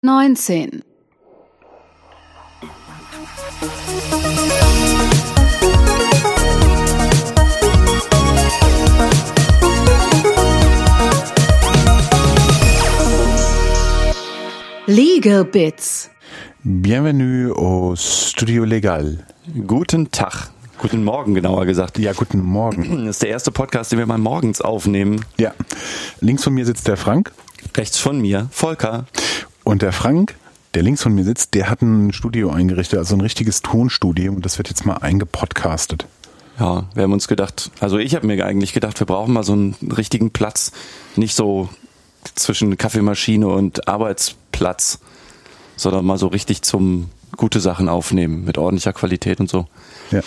neunzehn, Legal Bits. Bienvenue au Studio Legal. Guten Tag. Guten Morgen, genauer gesagt. Ja, guten Morgen. Das ist der erste Podcast, den wir mal morgens aufnehmen. Ja, links von mir sitzt der Frank Rechts von mir, Volker. Und der Frank, der links von mir sitzt, der hat ein Studio eingerichtet, also ein richtiges Tonstudio und das wird jetzt mal eingepodcastet. Ja, wir haben uns gedacht, also ich habe mir eigentlich gedacht, wir brauchen mal so einen richtigen Platz. Nicht so zwischen Kaffeemaschine und Arbeitsplatz, sondern mal so richtig zum gute Sachen aufnehmen mit ordentlicher Qualität und so. Ja.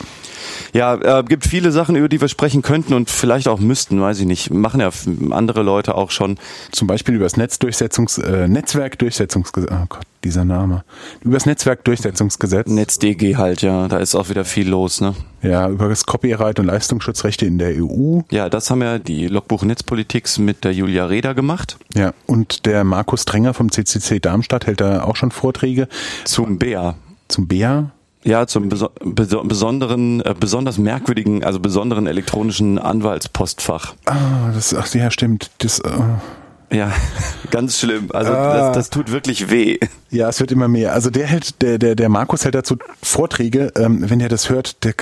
Ja, äh, gibt viele Sachen, über die wir sprechen könnten und vielleicht auch müssten, weiß ich nicht. Machen ja andere Leute auch schon. Zum Beispiel über das Netzdurchsetzungs äh, Netzwerkdurchsetzungsgesetz. Oh Gott, dieser Name. Über das Netzwerkdurchsetzungsgesetz. NetzDG halt, ja, da ist auch wieder viel los, ne? Ja, über das Copyright und Leistungsschutzrechte in der EU. Ja, das haben ja die Logbuch Netzpolitiks mit der Julia Reda gemacht. Ja, und der Markus Drenger vom CCC Darmstadt hält da auch schon Vorträge Zum BEA. zum BEA. Ja, zum beso beso besonderen, äh, besonders merkwürdigen, also besonderen elektronischen Anwaltspostfach. Ah, das, ach ja, stimmt. Das, äh, Ja, ganz schlimm. Also Ah. das, das tut wirklich weh. Ja, es wird immer mehr. Also der hält, der, der, der Markus hält dazu Vorträge. Ähm, wenn er das hört, der,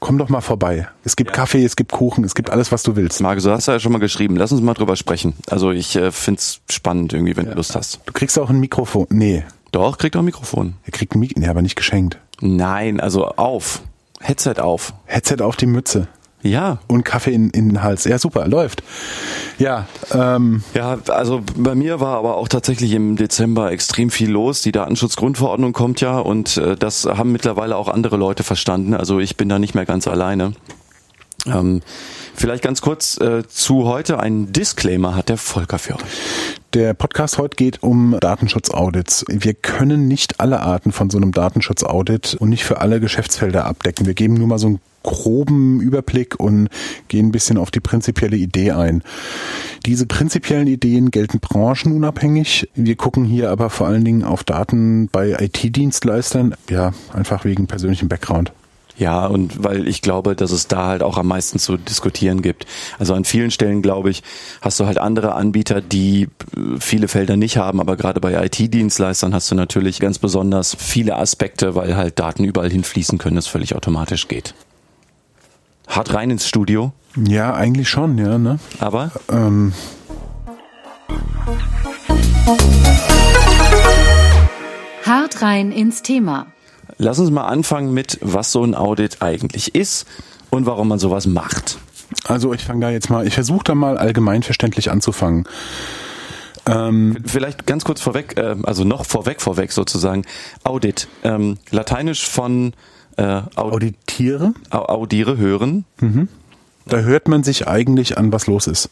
komm doch mal vorbei. Es gibt Kaffee, es gibt Kuchen, es gibt alles, was du willst. Markus, du hast ja schon mal geschrieben. Lass uns mal drüber sprechen. Also ich äh, find's spannend irgendwie, wenn du Lust hast. Du kriegst auch ein Mikrofon. Nee, Doch, kriegt auch ein Mikrofon. er kriegt ein Mikrofon, nee, aber nicht geschenkt. Nein, also auf. Headset auf. Headset auf die Mütze Ja. und Kaffee in, in den Hals. Ja, super, läuft. Ja, ähm, Ja, also bei mir war aber auch tatsächlich im Dezember extrem viel los. Die Datenschutzgrundverordnung kommt ja und äh, das haben mittlerweile auch andere Leute verstanden. Also ich bin da nicht mehr ganz alleine. Ähm, vielleicht ganz kurz äh, zu heute. Ein Disclaimer hat der Volker für euch. Der Podcast heute geht um Datenschutzaudits. Wir können nicht alle Arten von so einem Datenschutzaudit und nicht für alle Geschäftsfelder abdecken. Wir geben nur mal so einen groben Überblick und gehen ein bisschen auf die prinzipielle Idee ein. Diese prinzipiellen Ideen gelten branchenunabhängig. Wir gucken hier aber vor allen Dingen auf Daten bei IT-Dienstleistern, ja, einfach wegen persönlichem Background. Ja, und weil ich glaube, dass es da halt auch am meisten zu diskutieren gibt. Also an vielen Stellen, glaube ich, hast du halt andere Anbieter, die äh, viele Felder nicht haben, aber gerade bei IT-Dienstleistern hast du natürlich ganz besonders viele Aspekte, weil halt Daten überall hinfließen können, das völlig automatisch geht. Hart rein ins Studio, Ja, eigentlich schon, ja, ne? aber Ähm, Hart rein ins Thema. Lass uns mal anfangen mit, was so ein Audit eigentlich ist und warum man sowas macht. also ich fange da jetzt mal, ich versuche da mal allgemeinverständlich anzufangen. Ähm, Vielleicht ganz kurz vorweg, äh, also noch vorweg, vorweg sozusagen, Audit, ähm, lateinisch von äh, Aud auditiere, Au- audiere, hören. da hört man sich eigentlich an, was los ist.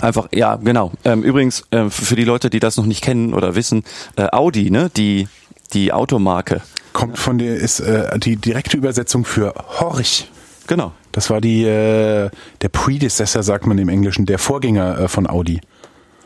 Einfach, ja, genau. Ähm, übrigens, äh, für die Leute, die das noch nicht kennen oder wissen, äh, Audi, ne, die, die Automarke. Kommt von der, ist äh, die direkte Übersetzung für Horch. Genau. Das war die, äh, der Predecessor, sagt man im Englischen, der Vorgänger äh, von Audi.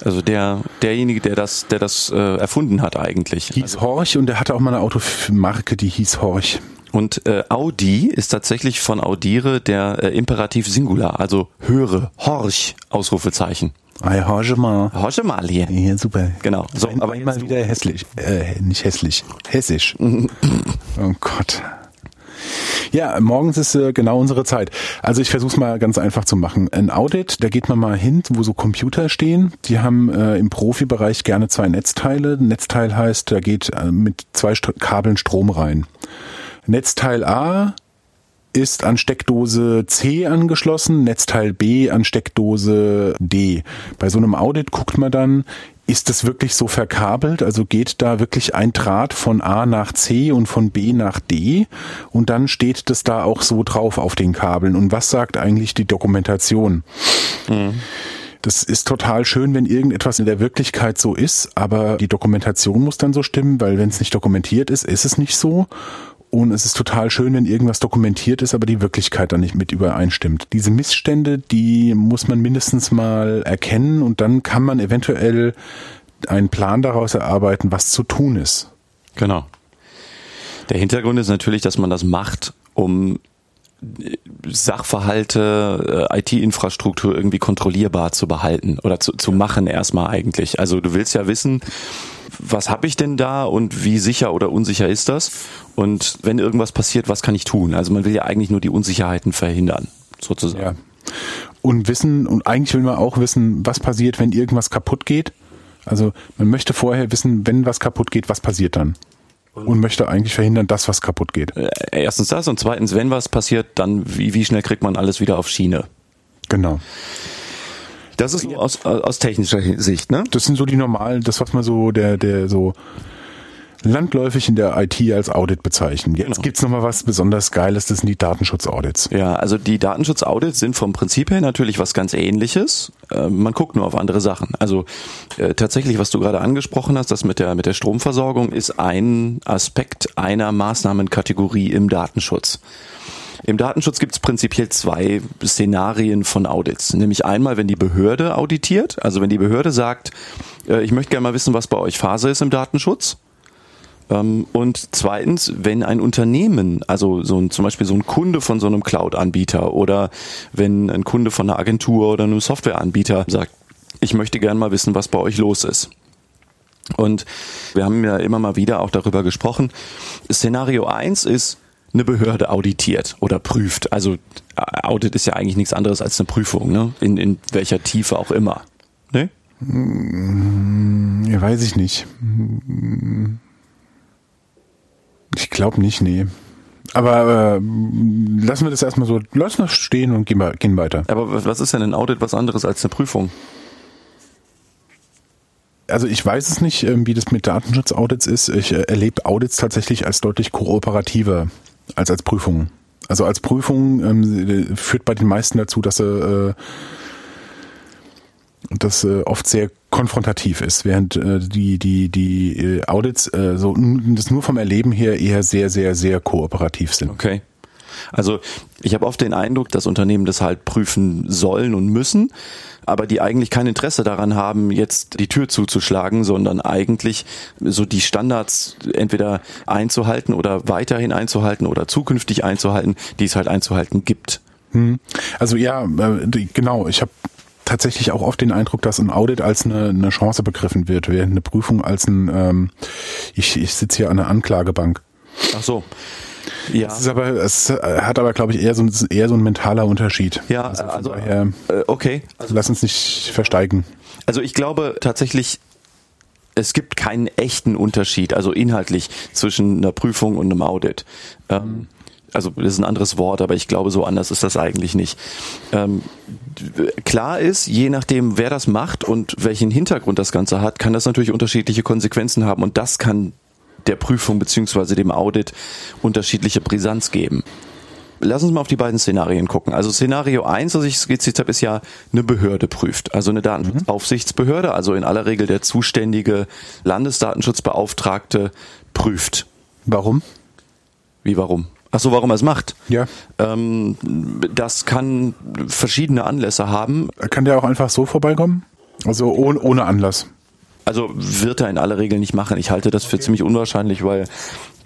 Also der, derjenige, der das, der das äh, erfunden hat eigentlich. Hieß Horch und der hatte auch mal eine Automarke, die hieß Horch. Und äh, Audi ist tatsächlich von audiere der äh, Imperativ Singular, also höre, horch, Ausrufezeichen. Ei, horche mal. Horche mal hier. Ja, super. Genau. So, Ein, aber jetzt wieder hässlich. Äh, nicht hässlich. Hessisch. oh Gott. Ja, morgens ist äh, genau unsere Zeit. Also ich versuche es mal ganz einfach zu machen. Ein Audit, da geht man mal hin, wo so Computer stehen. Die haben äh, im Profibereich gerne zwei Netzteile. Ein Netzteil heißt, da geht äh, mit zwei St Kabeln Strom rein. Netzteil A ist an Steckdose C angeschlossen, Netzteil B an Steckdose D. Bei so einem Audit guckt man dann, ist es wirklich so verkabelt? Also geht da wirklich ein Draht von A nach C und von B nach D? Und dann steht das da auch so drauf auf den Kabeln. Und was sagt eigentlich die Dokumentation? Das ist total schön, wenn irgendetwas in der Wirklichkeit so ist, aber die Dokumentation muss dann so stimmen, weil wenn es nicht dokumentiert ist, ist es nicht so. Und es ist total schön, wenn irgendwas dokumentiert ist, aber die Wirklichkeit dann nicht mit übereinstimmt. Diese Missstände, die muss man mindestens mal erkennen und dann kann man eventuell einen Plan daraus erarbeiten, was zu tun ist. Genau. Der Hintergrund ist natürlich, dass man das macht, um Sachverhalte, äh, IT-Infrastruktur irgendwie kontrollierbar zu behalten oder zu, zu machen erstmal eigentlich. Also du willst ja wissen, was habe ich denn da und wie sicher oder unsicher ist das? Und wenn irgendwas passiert, was kann ich tun? Also man will ja eigentlich nur die Unsicherheiten verhindern, sozusagen. Ja. Und wissen, und eigentlich will man auch wissen, was passiert, wenn irgendwas kaputt geht. Also man möchte vorher wissen, wenn was kaputt geht, was passiert dann? Und möchte eigentlich verhindern, dass was kaputt geht. Äh, Erstens das und zweitens, wenn was passiert, dann wie, wie schnell kriegt man alles wieder auf Schiene? Genau. Das ist nur aus, aus technischer Sicht, ne? Das sind so die normalen, das was man so der der so landläufig in der IT als Audit bezeichnen. Jetzt Genau. gibt's noch mal was besonders Geiles, das sind die Datenschutzaudits. Ja, also die Datenschutzaudits sind vom Prinzip her natürlich was ganz ähnliches. Äh, man guckt nur auf andere Sachen. Also äh, tatsächlich, was du gerade angesprochen hast, das mit der, mit der Stromversorgung ist ein Aspekt einer Maßnahmenkategorie im Datenschutz. Im Datenschutz gibt es prinzipiell zwei Szenarien von Audits. Nämlich einmal, wenn die Behörde auditiert, also wenn die Behörde sagt, äh, ich möchte gerne mal wissen, was bei euch Phase ist im Datenschutz. Ähm, Und zweitens, wenn ein Unternehmen, also so ein, zum Beispiel so ein Kunde von so einem Cloud-Anbieter oder wenn ein Kunde von einer Agentur oder einem Softwareanbieter sagt, ich möchte gerne mal wissen, was bei euch los ist. Und wir haben ja immer mal wieder auch darüber gesprochen. Szenario 1 ist, eine Behörde auditiert oder prüft. Also äh, Audit ist ja eigentlich nichts anderes als eine Prüfung, ne? In, in welcher Tiefe auch immer. Ne? Ja, weiß ich nicht. Ich glaube nicht, nee. Aber äh, lassen wir das erstmal so, lassen wir stehen und gehen, gehen weiter. Aber was ist denn ein Audit was anderes als eine Prüfung? Also ich weiß es nicht, ähm, wie das mit Datenschutzaudits ist. Ich äh, erlebe Audits tatsächlich als deutlich kooperativer als als Prüfungen. Also als Prüfung ähm, führt bei den meisten dazu, dass sie äh, das äh, oft sehr konfrontativ ist, während äh, die die die äh, Audits äh, so das nur vom Erleben her eher sehr sehr sehr kooperativ sind. Okay. Also ich habe oft den Eindruck, dass Unternehmen das halt prüfen sollen und müssen, aber die eigentlich kein Interesse daran haben, jetzt die Tür zuzuschlagen, sondern eigentlich so die Standards entweder einzuhalten oder weiterhin einzuhalten oder zukünftig einzuhalten, die es halt einzuhalten gibt. Hm. Also ja, äh, genau. Ich habe tatsächlich auch oft den Eindruck, dass ein Audit als eine, eine Chance begriffen wird, während eine Prüfung als ein, ähm, ich, ich sitze hier an der Anklagebank. Ach so. Ja. Es ist aber, es hat aber, glaube ich, eher so, ein- eher so ein mentaler Unterschied. Ja, also, also daher, äh, okay. Also, lass uns nicht versteigen. also ich glaube tatsächlich, es gibt keinen echten Unterschied, also inhaltlich zwischen einer Prüfung und einem Audit. Ähm, also das ist ein anderes Wort, aber ich glaube, so anders ist das eigentlich nicht. Ähm, klar ist, je nachdem, wer das macht und welchen Hintergrund das Ganze hat, kann das natürlich unterschiedliche Konsequenzen haben und das kann der Prüfung beziehungsweise dem Audit unterschiedliche Brisanz geben. Lass uns mal auf die beiden Szenarien gucken. Also Szenario 1, das ich skizziert habe, ist ja eine Behörde prüft. Also eine Datenschutzaufsichtsbehörde, also in aller Regel der zuständige Landesdatenschutzbeauftragte prüft. Warum? Wie, warum? Ach so, warum er es macht? Ja. Ähm, das kann verschiedene Anlässe haben. Kann der auch einfach so vorbeikommen? Also ohne, ohne Anlass. Also wird er in aller Regel nicht machen. Ich halte das für ziemlich unwahrscheinlich, weil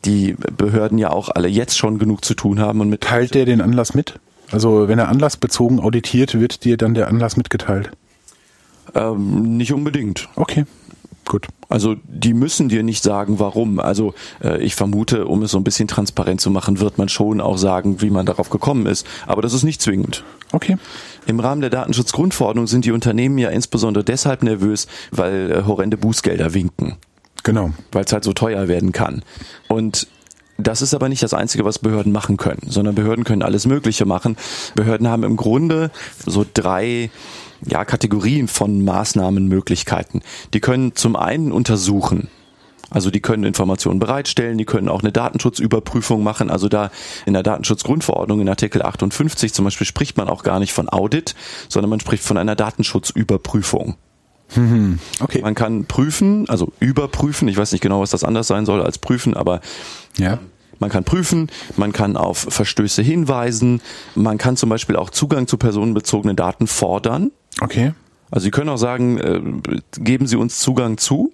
die Behörden ja auch alle jetzt schon genug zu tun haben und mit Teilt der den Anlass mit? Also wenn er anlassbezogen auditiert, wird dir dann der Anlass mitgeteilt? ähm, nicht unbedingt. Okay, gut. Also die müssen dir nicht sagen, warum. Also äh, ich vermute, um es so ein bisschen transparent zu machen, wird man schon auch sagen, wie man darauf gekommen ist. Aber das ist nicht zwingend. Okay. Im Rahmen der Datenschutzgrundverordnung sind die Unternehmen ja insbesondere deshalb nervös, weil äh, horrende Bußgelder winken, Genau. weil es halt so teuer werden kann. Und das ist aber nicht das Einzige, was Behörden machen können, sondern Behörden können alles Mögliche machen. Behörden haben im Grunde so drei ja, Kategorien von Maßnahmenmöglichkeiten. Die können zum einen untersuchen, also die können Informationen bereitstellen, die können auch eine Datenschutzüberprüfung machen. Also da in der Datenschutzgrundverordnung in Artikel 58 zum Beispiel spricht man auch gar nicht von Audit, sondern man spricht von einer Datenschutzüberprüfung. Okay. Man kann prüfen, also überprüfen, ich weiß nicht genau, was das anders sein soll als prüfen, aber Ja. man kann prüfen, man kann auf Verstöße hinweisen, man kann zum Beispiel auch Zugang zu personenbezogenen Daten fordern. Okay. Also Sie können auch sagen, äh, geben Sie uns Zugang zu.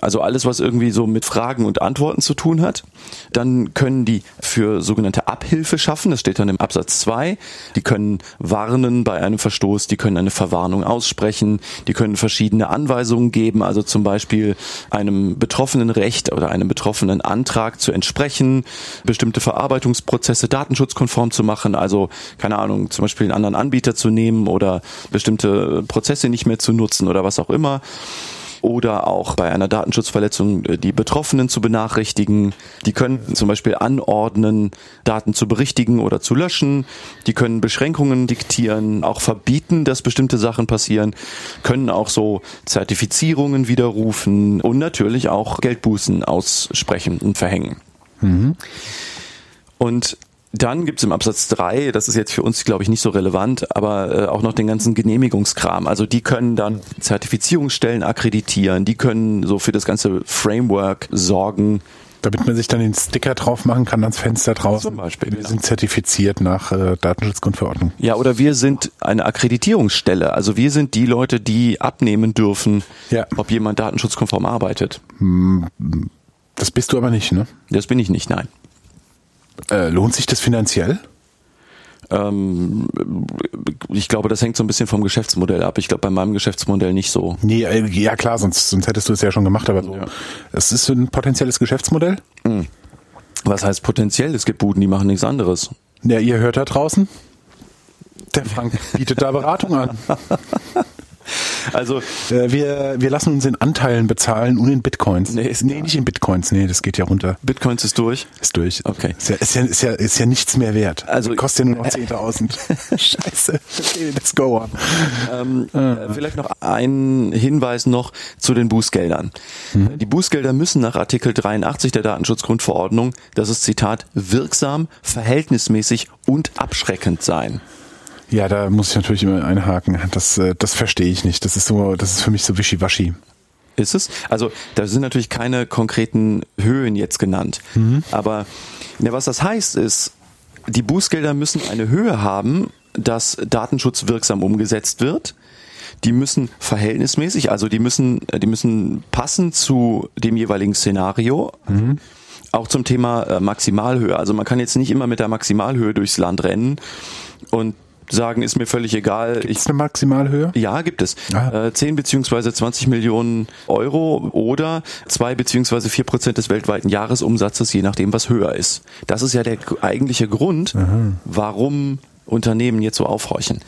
Also alles, was irgendwie so mit Fragen und Antworten zu tun hat. Dann können die für sogenannte Abhilfe schaffen, das steht dann im Absatz 2. Die können warnen bei einem Verstoß, die können eine Verwarnung aussprechen, die können verschiedene Anweisungen geben, also zum Beispiel einem betroffenen Recht oder einem betroffenen Antrag zu entsprechen, bestimmte Verarbeitungsprozesse datenschutzkonform zu machen, also keine Ahnung, zum Beispiel einen anderen Anbieter zu nehmen oder bestimmte Prozesse nicht mehr zu nutzen oder was auch immer oder auch bei einer Datenschutzverletzung äh, die Betroffenen zu benachrichtigen. Die können zum Beispiel anordnen, Daten zu berichtigen oder zu löschen. Die können Beschränkungen diktieren, auch verbieten, dass bestimmte Sachen passieren, können auch so Zertifizierungen widerrufen und natürlich auch Geldbußen aussprechen und verhängen. Mhm. Und dann gibt's im Absatz 3, das ist jetzt für uns, glaube ich, nicht so relevant, aber äh, auch noch den ganzen Genehmigungskram. Also die können dann Zertifizierungsstellen akkreditieren, die können so für das ganze Framework sorgen. Damit man sich dann den Sticker drauf machen kann ans Fenster draußen. Zum Beispiel. Wir genau. sind zertifiziert nach äh, Datenschutzgrundverordnung. Ja, oder wir sind eine Akkreditierungsstelle. Also wir sind die Leute, die abnehmen dürfen, ja. ob jemand datenschutzkonform arbeitet. Hm, das bist du aber nicht, ne? Das bin ich nicht, nein. Äh, lohnt sich das finanziell? Ähm, ich glaube, das hängt so ein bisschen vom Geschäftsmodell ab. Ich glaube, bei meinem Geschäftsmodell nicht so. Nee, äh, ja klar, sonst, sonst hättest du es ja schon gemacht, aber so. Ja. Es ist ein potenzielles Geschäftsmodell? Mhm. Was heißt potenziell? Es gibt Buden, die machen nichts anderes. Ja, ihr hört da draußen? Der Frank bietet da Beratung an. Also äh, wir, wir lassen uns in Anteilen bezahlen und in Bitcoins. Nee, ist nee nicht in Bitcoins, nee, das geht ja runter. Bitcoins ist durch? Ist durch. Okay. Ist ja, ist ja, ist ja, ist ja nichts mehr wert. Also kostet ja nur noch 10.000. Scheiße. Okay, let's go on. Ähm, ah. Vielleicht noch ein Hinweis noch zu den Bußgeldern. Hm. Die Bußgelder müssen nach Artikel 83 der Datenschutzgrundverordnung, das ist Zitat, wirksam, verhältnismäßig und abschreckend sein. Ja, da muss ich natürlich immer einhaken. Das, äh, das verstehe ich nicht. Das ist so, das ist für mich so wischiwaschi. Ist es? Also da sind natürlich keine konkreten Höhen jetzt genannt. Mhm. Aber ja, was das heißt ist, die Bußgelder müssen eine Höhe haben, dass Datenschutz wirksam umgesetzt wird. Die müssen verhältnismäßig, also die müssen, die müssen passen zu dem jeweiligen Szenario. Mhm. Auch zum Thema äh, Maximalhöhe. Also man kann jetzt nicht immer mit der Maximalhöhe durchs Land rennen und sagen, ist mir völlig egal. Gibt es eine Maximalhöhe? Ja, gibt es. Ah. Äh, 10 beziehungsweise 20 Millionen Euro oder 2 beziehungsweise 4 Prozent des weltweiten Jahresumsatzes, je nachdem, was höher ist. Das ist ja der eigentliche Grund, Aha. warum Unternehmen jetzt so aufhorchen.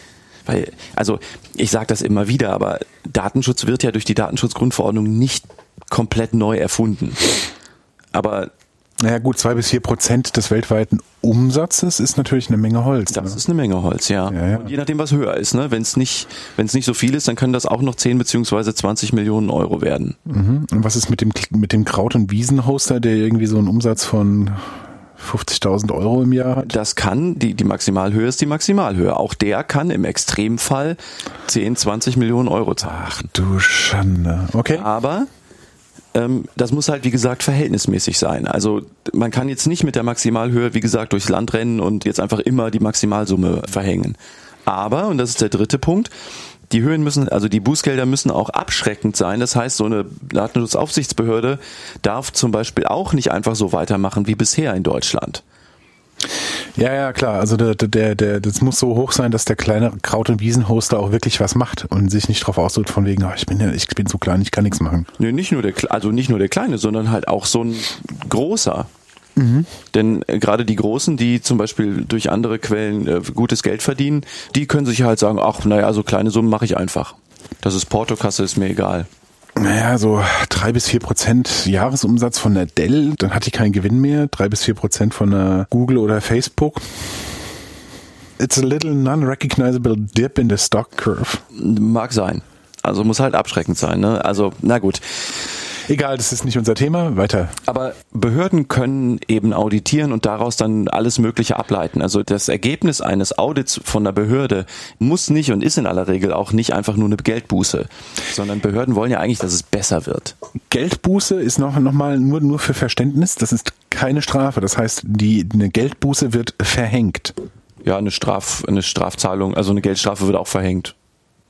Weil, also ich sage das immer wieder, aber Datenschutz wird ja durch die Datenschutzgrundverordnung nicht komplett neu erfunden. Aber naja gut, zwei bis vier Prozent des weltweiten Umsatzes ist natürlich eine Menge Holz. Das ne? ist eine Menge Holz, ja. ja, ja. Und je nachdem, was höher ist, ne? wenn es nicht, nicht so viel ist, dann können das auch noch 10 beziehungsweise 20 Millionen Euro werden. Mhm. Und was ist mit dem mit dem Kraut- und Wiesenhoster, der irgendwie so einen Umsatz von 50.000 Euro im Jahr hat? Das kann, die, die Maximalhöhe ist die Maximalhöhe. Auch der kann im Extremfall 10, 20 Millionen Euro zahlen. Ach du Schande. Okay. Aber das muss halt, wie gesagt, verhältnismäßig sein. Also man kann jetzt nicht mit der Maximalhöhe, wie gesagt, durchs Land rennen und jetzt einfach immer die Maximalsumme verhängen. Aber, und das ist der dritte Punkt, die Höhen müssen, also die Bußgelder müssen auch abschreckend sein. Das heißt, so eine Datenschutzaufsichtsbehörde darf zum Beispiel auch nicht einfach so weitermachen wie bisher in Deutschland. Ja, ja, klar. Also der, der, der, das muss so hoch sein, dass der kleine Kraut- und Wiesenhoster auch wirklich was macht und sich nicht drauf ausdrückt von wegen, oh, ich bin ja, ich bin so klein, ich kann nichts machen. Nee, nicht nur der, also nicht nur der kleine, sondern halt auch so ein großer. Mhm. Denn äh, gerade die Großen, die zum Beispiel durch andere Quellen äh, gutes Geld verdienen, die können sich halt sagen, ach, naja, so kleine Summen mache ich einfach. Das ist Portokasse, ist mir egal. Naja, so drei bis vier Prozent Jahresumsatz von der Dell, dann hatte ich keinen Gewinn mehr. Drei bis vier Prozent von der Google oder Facebook. It's a little non-recognizable dip in the stock curve. Mag sein. Also muss halt abschreckend sein. Ne? Also, na gut. Egal, das ist nicht unser Thema. Weiter. Aber Behörden können eben auditieren und daraus dann alles Mögliche ableiten. Also das Ergebnis eines Audits von der Behörde muss nicht und ist in aller Regel auch nicht einfach nur eine Geldbuße, sondern Behörden wollen ja eigentlich, dass es besser wird. Geldbuße ist noch, noch mal nur, nur für Verständnis. Das ist keine Strafe. Das heißt, die, eine Geldbuße wird verhängt. Ja, eine Straf, eine Strafzahlung, also eine Geldstrafe wird auch verhängt.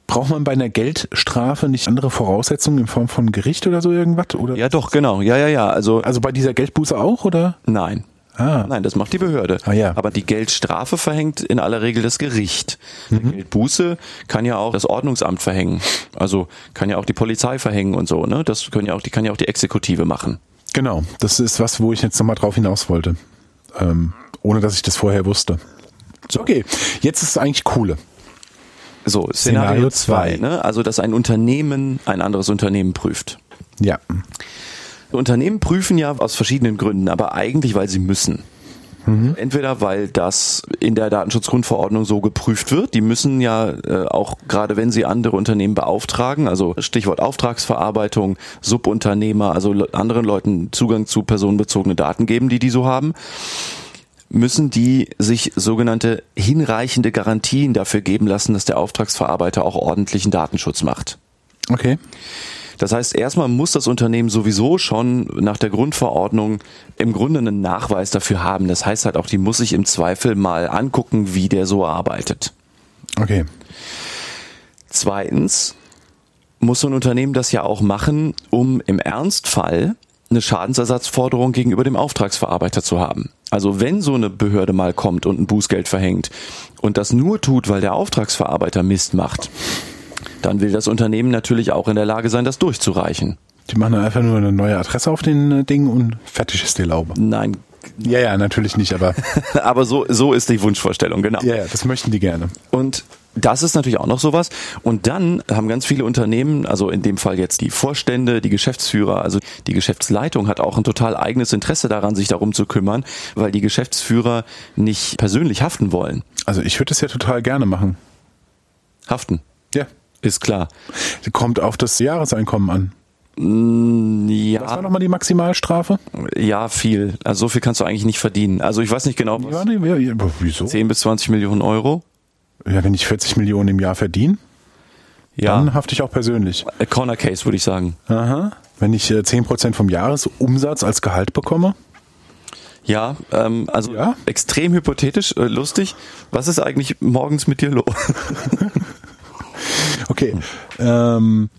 Braucht man bei einer Geldstrafe nicht andere Voraussetzungen in Form von Gericht oder so irgendwas? Oder? Ja, doch, genau. Ja, ja, ja. Also, Also bei dieser Geldbuße auch, oder? nein. Ah. Nein, das macht die Behörde. Ah, ja. Aber die Geldstrafe verhängt in aller Regel das Gericht. Die Geldbuße kann ja auch das Ordnungsamt verhängen. Also kann ja auch die Polizei verhängen und so, ne? Das können ja auch, die kann ja auch die Exekutive machen. Genau, das ist was, wo ich jetzt nochmal drauf hinaus wollte. Ähm, ohne dass ich das vorher wusste. So, okay, jetzt ist es eigentlich coole. So, Szenario Szenario 2, zwei. ne? Also dass ein Unternehmen ein anderes Unternehmen prüft. Ja. Unternehmen prüfen ja aus verschiedenen Gründen, aber eigentlich, weil sie müssen. Entweder weil das in der Datenschutzgrundverordnung so geprüft wird. Die müssen ja äh, auch gerade wenn sie andere Unternehmen beauftragen, also Stichwort Auftragsverarbeitung, Subunternehmer, also le- anderen Leuten Zugang zu personenbezogene Daten geben, die die so haben, müssen die sich sogenannte hinreichende Garantien dafür geben lassen, dass der Auftragsverarbeiter auch ordentlichen Datenschutz macht. Okay. Das heißt, erstmal muss das Unternehmen sowieso schon nach der Grundverordnung im Grunde einen Nachweis dafür haben. Das heißt halt auch, die muss sich im Zweifel mal angucken, wie der so arbeitet. Okay. Zweitens muss so ein Unternehmen das ja auch machen, um im Ernstfall eine Schadensersatzforderung gegenüber dem Auftragsverarbeiter zu haben. Also wenn so eine Behörde mal kommt und ein Bußgeld verhängt und das nur tut, weil der Auftragsverarbeiter Mist macht, dann will das Unternehmen natürlich auch in der Lage sein, das durchzureichen. Die machen dann einfach nur eine neue Adresse auf den äh, Ding und fertig ist die Laube. Nein, Ja, ja, natürlich nicht, aber aber so, so ist die Wunschvorstellung, genau. ja, ja, das möchten die gerne. Und das ist natürlich auch noch sowas. Und dann haben ganz viele Unternehmen, also in dem Fall jetzt die Vorstände, die Geschäftsführer, also die Geschäftsleitung hat auch ein total eigenes Interesse daran, sich darum zu kümmern, weil die Geschäftsführer nicht persönlich haften wollen. Also ich würde das ja total gerne machen. Haften, Ja. ist klar. Kommt auf das Jahreseinkommen an. Was war Ja, nochmal die Maximalstrafe? ja, viel. Also so viel kannst du eigentlich nicht verdienen. Also ich weiß nicht genau, was? Ja, ja, aber wieso? 10 bis 20 Millionen Euro. Ja, wenn ich 40 Millionen im Jahr verdiene, Ja, dann hafte ich auch persönlich. A Corner Case würde ich sagen. Aha. Wenn ich äh, 10% vom Jahresumsatz als Gehalt bekomme, Ja, ähm, also Ja? extrem hypothetisch, äh, lustig. Was ist eigentlich morgens mit dir los? okay. Ähm,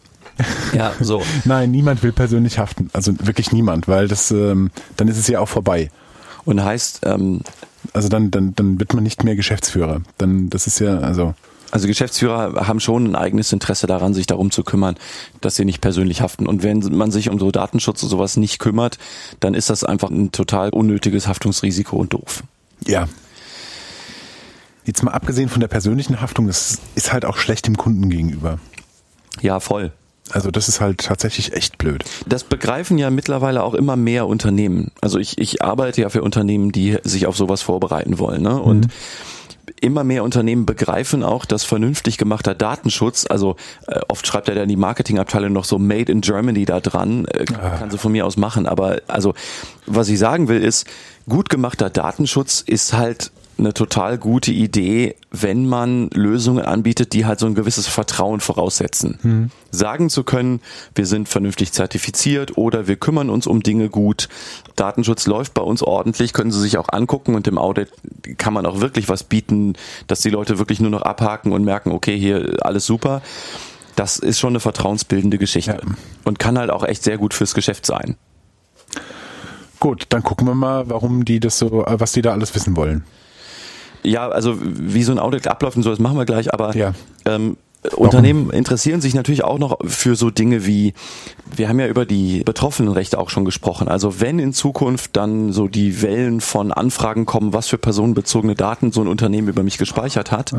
Ja, so. nein, niemand will persönlich haften. Also wirklich niemand, weil das, ähm, dann ist es ja auch vorbei. Und heißt, ähm, Also dann, dann, dann wird man nicht mehr Geschäftsführer. Dann, das ist ja, also, also Geschäftsführer haben schon ein eigenes Interesse daran, sich darum zu kümmern, dass sie nicht persönlich haften. Und wenn man sich um so Datenschutz und sowas nicht kümmert, dann ist das einfach ein total unnötiges Haftungsrisiko und doof. ja. Jetzt mal abgesehen von der persönlichen Haftung, das ist halt auch schlecht dem Kunden gegenüber. Ja, voll. Also das ist halt tatsächlich echt blöd. Das begreifen ja mittlerweile auch immer mehr Unternehmen. Also ich, ich arbeite ja für Unternehmen, die sich auf sowas vorbereiten wollen. Ne? Und immer mehr Unternehmen begreifen auch, dass vernünftig gemachter Datenschutz, also äh, oft schreibt ja dann die Marketingabteilung noch so Made in Germany da dran, äh, kann sie von mir aus machen. Aber also was ich sagen will ist, gut gemachter Datenschutz ist halt eine total gute Idee, wenn man Lösungen anbietet, die halt so ein gewisses Vertrauen voraussetzen. Sagen zu können, wir sind vernünftig zertifiziert oder wir kümmern uns um Dinge gut. Datenschutz läuft bei uns ordentlich, können Sie sich auch angucken und im Audit kann man auch wirklich was bieten, dass die Leute wirklich nur noch abhaken und merken, okay, hier alles super. Das ist schon eine vertrauensbildende Geschichte Ja. und kann halt auch echt sehr gut fürs Geschäft sein. Gut, dann gucken wir mal, warum die das so, äh, was die da alles wissen wollen. Ja, also wie so ein Audit abläuft und so, das machen wir gleich, aber Ja. ähm, Unternehmen interessieren sich natürlich auch noch für so Dinge wie, wir haben ja über die Betroffenenrechte auch schon gesprochen. Also wenn in Zukunft dann so die Wellen von Anfragen kommen, was für personenbezogene Daten so ein Unternehmen über mich gespeichert hat,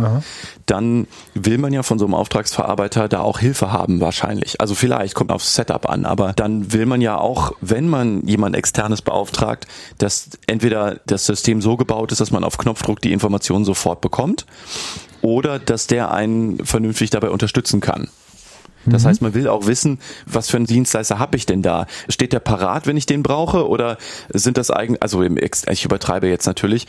dann will man ja von so einem Auftragsverarbeiter da auch Hilfe haben wahrscheinlich. Also vielleicht kommt aufs Setup an, aber dann will man ja auch, wenn man jemand externes beauftragt, dass entweder das System so gebaut ist, dass man auf Knopfdruck die Informationen sofort bekommt oder dass der einen vernünftig dabei unterstützen kann. Das heißt, man will auch wissen, was für einen Dienstleister habe ich denn da? Steht der parat, wenn ich den brauche? Oder sind das eigentlich, also im Ex ich übertreibe jetzt natürlich,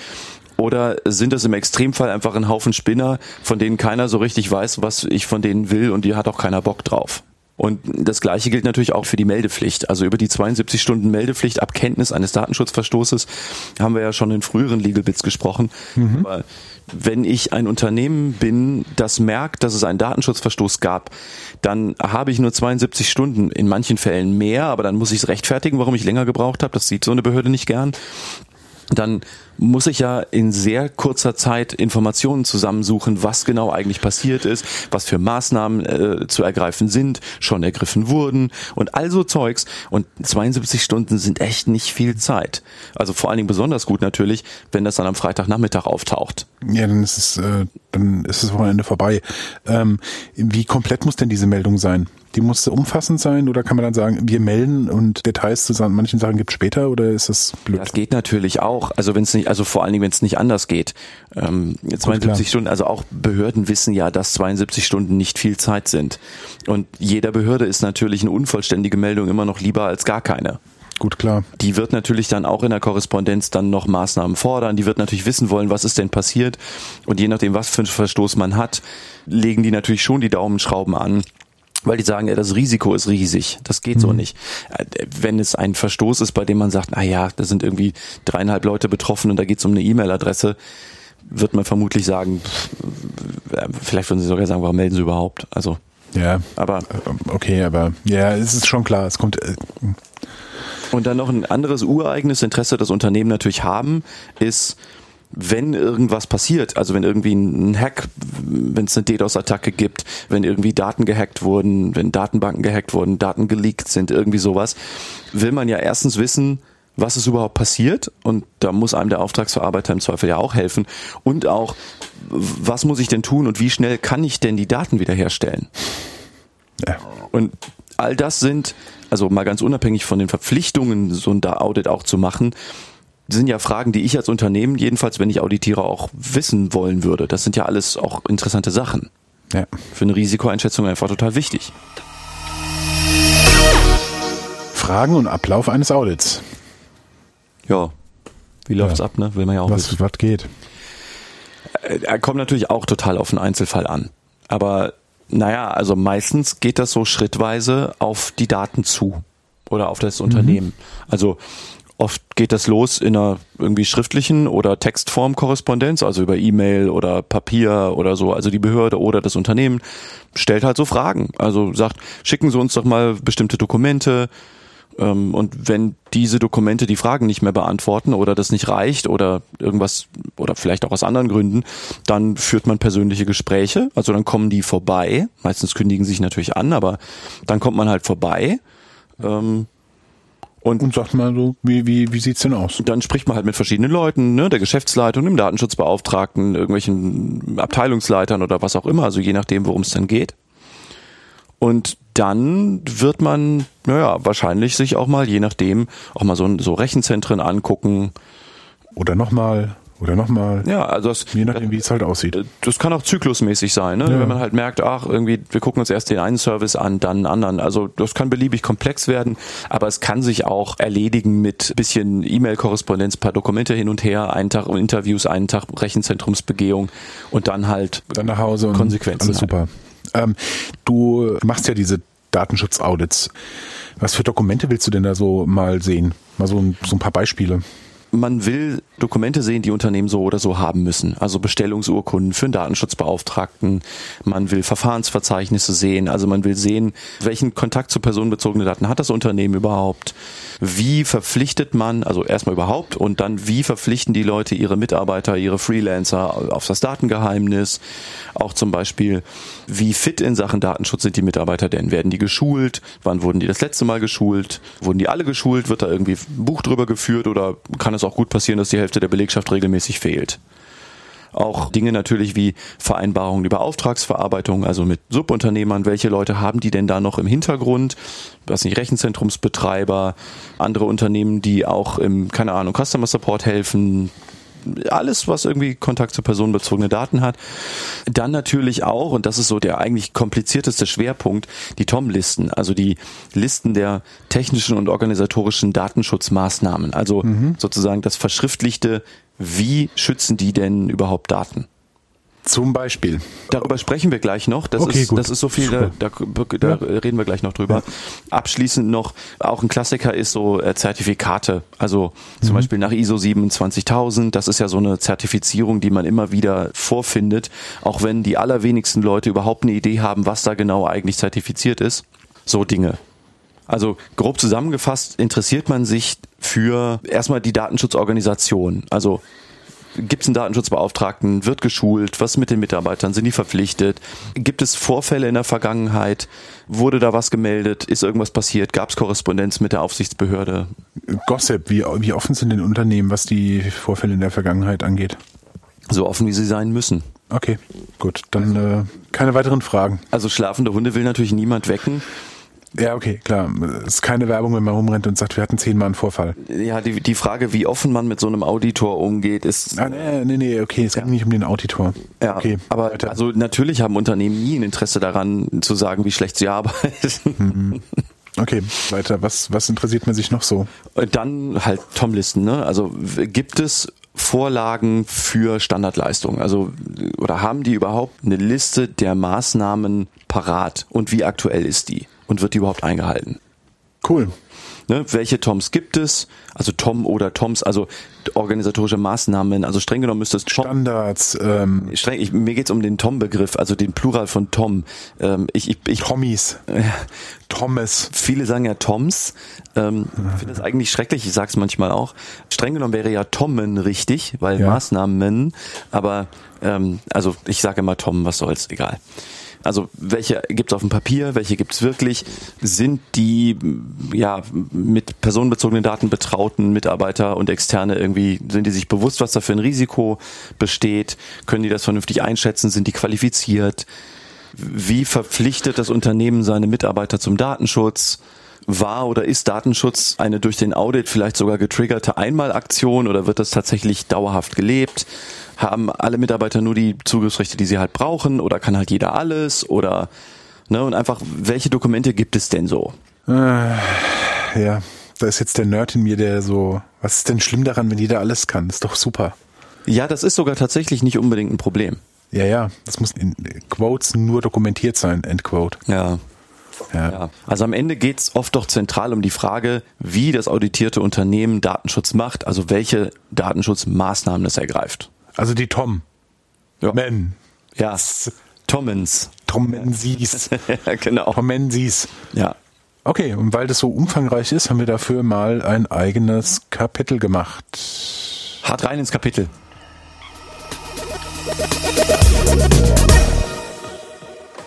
oder sind das im Extremfall einfach ein Haufen Spinner, von denen keiner so richtig weiß, was ich von denen will und die hat auch keiner Bock drauf? Und das Gleiche gilt natürlich auch für die Meldepflicht. Also über die 72 Stunden Meldepflicht ab Kenntnis eines Datenschutzverstoßes haben wir ja schon in früheren Legal Bits gesprochen. Mhm. Aber wenn ich ein Unternehmen bin, das merkt, dass es einen Datenschutzverstoß gab, dann habe ich nur 72 Stunden, in manchen Fällen mehr, aber dann muss ich es rechtfertigen, warum ich länger gebraucht habe. Das sieht so eine Behörde nicht gern dann muss ich ja in sehr kurzer Zeit Informationen zusammensuchen, was genau eigentlich passiert ist, was für Maßnahmen äh, zu ergreifen sind, schon ergriffen wurden und all so Zeugs. Und 72 Stunden sind echt nicht viel Zeit. Also vor allen Dingen besonders gut natürlich, wenn das dann am Freitagnachmittag auftaucht. Ja, dann ist es, äh, dann ist das Wochenende vorbei. Ähm, wie komplett muss denn diese Meldung sein? Die muss umfassend sein oder kann man dann sagen, wir melden und Details zu manchen Sachen gibt später oder ist das blöd? Das geht natürlich auch. Also wenn es nicht, also vor allen Dingen, wenn es nicht anders geht. Ähm, 72 Gut, Stunden, also auch Behörden wissen ja, dass 72 Stunden nicht viel Zeit sind. Und jeder Behörde ist natürlich eine unvollständige Meldung immer noch lieber als gar keine. Gut, klar. Die wird natürlich dann auch in der Korrespondenz dann noch Maßnahmen fordern. Die wird natürlich wissen wollen, was ist denn passiert. Und je nachdem, was für einen Verstoß man hat, legen die natürlich schon die Daumenschrauben an weil die sagen, ja, das Risiko ist riesig. Das geht mhm. so nicht. Äh, wenn es ein Verstoß ist, bei dem man sagt, na ja, da sind irgendwie dreieinhalb Leute betroffen und da geht es um eine E-Mail-Adresse, wird man vermutlich sagen, äh, vielleicht würden sie sogar sagen, warum melden sie überhaupt? Also. Ja. Aber. Äh, okay, aber ja, es ist schon klar, es kommt. Und dann noch ein anderes ureigenes Interesse, das Unternehmen natürlich haben, ist, wenn irgendwas passiert, also wenn irgendwie ein Hack, wenn es eine DDoS-Attacke gibt, wenn irgendwie Daten gehackt wurden, wenn Datenbanken gehackt wurden, Daten geleakt sind, irgendwie sowas, will man ja erstens wissen, was ist überhaupt passiert und da muss einem der Auftragsverarbeiter im Zweifel ja auch helfen und auch, was muss ich denn tun und wie schnell kann ich denn die Daten wiederherstellen? Ja. Und all das sind, also mal ganz unabhängig von den Verpflichtungen, so ein Audit auch zu machen, sind ja Fragen, die ich als Unternehmen, jedenfalls wenn ich auditiere, auch wissen wollen würde. Das sind ja alles auch interessante Sachen. Ja. Für eine Risikoeinschätzung einfach total wichtig. Fragen und Ablauf eines Audits. Ja. Wie läuft's ja. ab, ne? Will man ja auch was, wissen. Was geht? Äh, er kommt natürlich auch total auf den Einzelfall an. Aber naja, also meistens geht das so schrittweise auf die Daten zu oder auf das Unternehmen. Mhm. Also Oft geht das los in einer irgendwie schriftlichen oder Textform-Korrespondenz, also über E-Mail oder Papier oder so. Also die Behörde oder das Unternehmen stellt halt so Fragen. Also sagt, schicken Sie uns doch mal bestimmte Dokumente. Ähm, und wenn diese Dokumente die Fragen nicht mehr beantworten oder das nicht reicht oder irgendwas oder vielleicht auch aus anderen Gründen, dann führt man persönliche Gespräche. Also dann kommen die vorbei. Meistens kündigen sich natürlich an, aber dann kommt man halt vorbei. Ähm, und, und sagt mal so, wie, wie, wie sieht's denn aus? Dann spricht man halt mit verschiedenen Leuten, ne, der Geschäftsleitung, dem Datenschutzbeauftragten, irgendwelchen Abteilungsleitern oder was auch immer, also je nachdem, worum es dann geht. Und dann wird man, naja, wahrscheinlich sich auch mal, je nachdem, auch mal so, so Rechenzentren angucken. Oder nochmal oder nochmal. Ja, also das, je nachdem, wie es halt aussieht. Äh, das kann auch zyklusmäßig sein, ne? Ja. wenn man halt merkt, ach, irgendwie, wir gucken uns erst den einen Service an, dann einen anderen. Also das kann beliebig komplex werden, aber es kann sich auch erledigen mit bisschen E-Mail-Korrespondenz, paar Dokumente hin und her, einen Tag Interviews, einen Tag Rechenzentrumsbegehung und dann halt dann nach Hause und Konsequenzen. Alles super. Ähm, du machst ja diese Datenschutzaudits. Was für Dokumente willst du denn da so mal sehen? Mal so ein, so ein paar Beispiele man will Dokumente sehen, die Unternehmen so oder so haben müssen. Also Bestellungsurkunden für einen Datenschutzbeauftragten. Man will Verfahrensverzeichnisse sehen. Also man will sehen, welchen Kontakt zu personenbezogenen Daten hat das Unternehmen überhaupt. Wie verpflichtet man, also erstmal überhaupt und dann wie verpflichten die Leute ihre Mitarbeiter, ihre Freelancer auf das Datengeheimnis. Auch zum Beispiel, wie fit in Sachen Datenschutz sind die Mitarbeiter denn? Werden die geschult? Wann wurden die das letzte Mal geschult? Wurden die alle geschult? Wird da irgendwie ein Buch drüber geführt oder kann es auch gut passieren, dass die Hälfte der Belegschaft regelmäßig fehlt? Auch Dinge natürlich wie Vereinbarungen über Auftragsverarbeitung, also mit Subunternehmern. Welche Leute haben die denn da noch im Hintergrund? Was nicht, Rechenzentrumsbetreiber, andere Unternehmen, die auch im, keine Ahnung, Customer Support helfen, alles, was irgendwie Kontakt zu personenbezogenen Daten hat. Dann natürlich auch, und das ist so der eigentlich komplizierteste Schwerpunkt, die TOM-Listen, also die Listen der technischen und organisatorischen Datenschutzmaßnahmen. Also mhm. sozusagen das verschriftlichte, wie schützen die denn überhaupt Daten? Zum Beispiel. Darüber sprechen wir gleich noch. Das, Okay, ist, gut. das ist so viel, da, da, da reden wir gleich noch drüber. Abschließend noch, auch ein Klassiker ist so äh, Zertifikate. Also zum Beispiel nach ISO 27000. Das ist ja so eine Zertifizierung, die man immer wieder vorfindet, auch wenn die allerwenigsten Leute überhaupt eine Idee haben, was da genau eigentlich zertifiziert ist. So Dinge. Also grob zusammengefasst interessiert man sich für erstmal die Datenschutzorganisation. Also gibt es einen Datenschutzbeauftragten, wird geschult, was mit den Mitarbeitern, sind die verpflichtet? Gibt es Vorfälle in der Vergangenheit? Wurde da was gemeldet? Ist irgendwas passiert? Gab es Korrespondenz mit der Aufsichtsbehörde? Gossip, wie, wie offen sind denn Unternehmen, was die Vorfälle in der Vergangenheit angeht? So offen, wie sie sein müssen. Okay, gut. Dann äh, keine weiteren Fragen. Also schlafende Hunde will natürlich niemand wecken. Ja, okay, klar. Es ist keine Werbung, wenn man rumrennt und sagt, wir hatten zehnmal einen Vorfall. Ja, die, die Frage, wie offen man mit so einem Auditor umgeht, ist Ah, nee, nee, nee, okay, es ging nicht um den Auditor. Ja, okay, aber weiter. also natürlich haben Unternehmen nie ein Interesse daran zu sagen, wie schlecht sie arbeiten. okay, weiter. Was, was interessiert man sich noch so? Dann halt Tom-Listen, ne? Also gibt es Vorlagen für Standardleistungen? Also oder haben die überhaupt eine Liste der Maßnahmen parat und wie aktuell ist die? Und wird die überhaupt eingehalten? Cool. Ne, welche Toms gibt es? Also Tom oder Toms, also organisatorische Maßnahmen. Also streng genommen müsste es Tom, Standards, ähm, streng, ich, mir geht's um den Tom-Begriff, also den Plural von Tom. Ähm, ich, ich, ich, Tommys, Thomas. viele sagen ja Toms. Ähm, Ich finde das eigentlich schrecklich, ich sag's manchmal auch. Streng genommen wäre ja Tommen richtig, weil Ja. Maßnahmen, aber ähm, also ich sage immer Tom, was soll's, egal. Also welche gibt's auf dem Papier, welche gibt's wirklich? Sind die ja mit personenbezogenen Daten betrauten Mitarbeiter und Externe irgendwie, sind die sich bewusst, was da für ein Risiko besteht? Können die das vernünftig einschätzen? Sind die qualifiziert? Wie verpflichtet das Unternehmen seine Mitarbeiter zum Datenschutz? War oder ist Datenschutz eine durch den Audit vielleicht sogar getriggerte Einmalaktion oder wird das tatsächlich dauerhaft gelebt? Haben alle Mitarbeiter nur die Zugriffsrechte, die sie halt brauchen oder kann halt jeder alles oder ne und einfach welche Dokumente gibt es denn so? Ja, da ist jetzt der Nerd in mir, der so, was ist denn schlimm daran, wenn jeder alles kann? Ist doch super. Ja, das ist sogar tatsächlich nicht unbedingt ein Problem. Ja, ja, das muss in Quotes nur dokumentiert sein, Endquote. Ja. Ja. Ja, also am Ende geht's oft doch zentral um die Frage, wie das auditierte Unternehmen Datenschutz macht, also welche Datenschutzmaßnahmen es ergreift. Also die Tom. Ja. Men. Ja, Tommens. Tomensis. ja, genau. Tomensis. Ja. Okay, und weil das so umfangreich ist, haben wir dafür mal ein eigenes Kapitel gemacht. Hart rein ins Kapitel.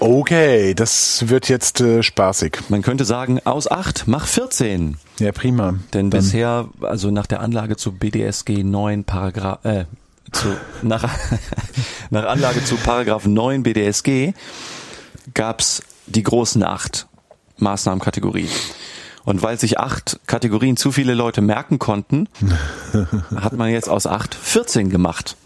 Okay, das wird jetzt äh, spaßig. Man könnte sagen, aus 8 mach 14. Ja, prima. Denn Dann- bisher, also nach der Anlage zu BDSG 9 Paragraph, äh, zu, nach, nach Anlage zu Paragraph 9 BDSG gab's die großen acht Maßnahmenkategorien. Und weil sich acht Kategorien zu viele Leute merken konnten, hat man jetzt aus acht 14 gemacht.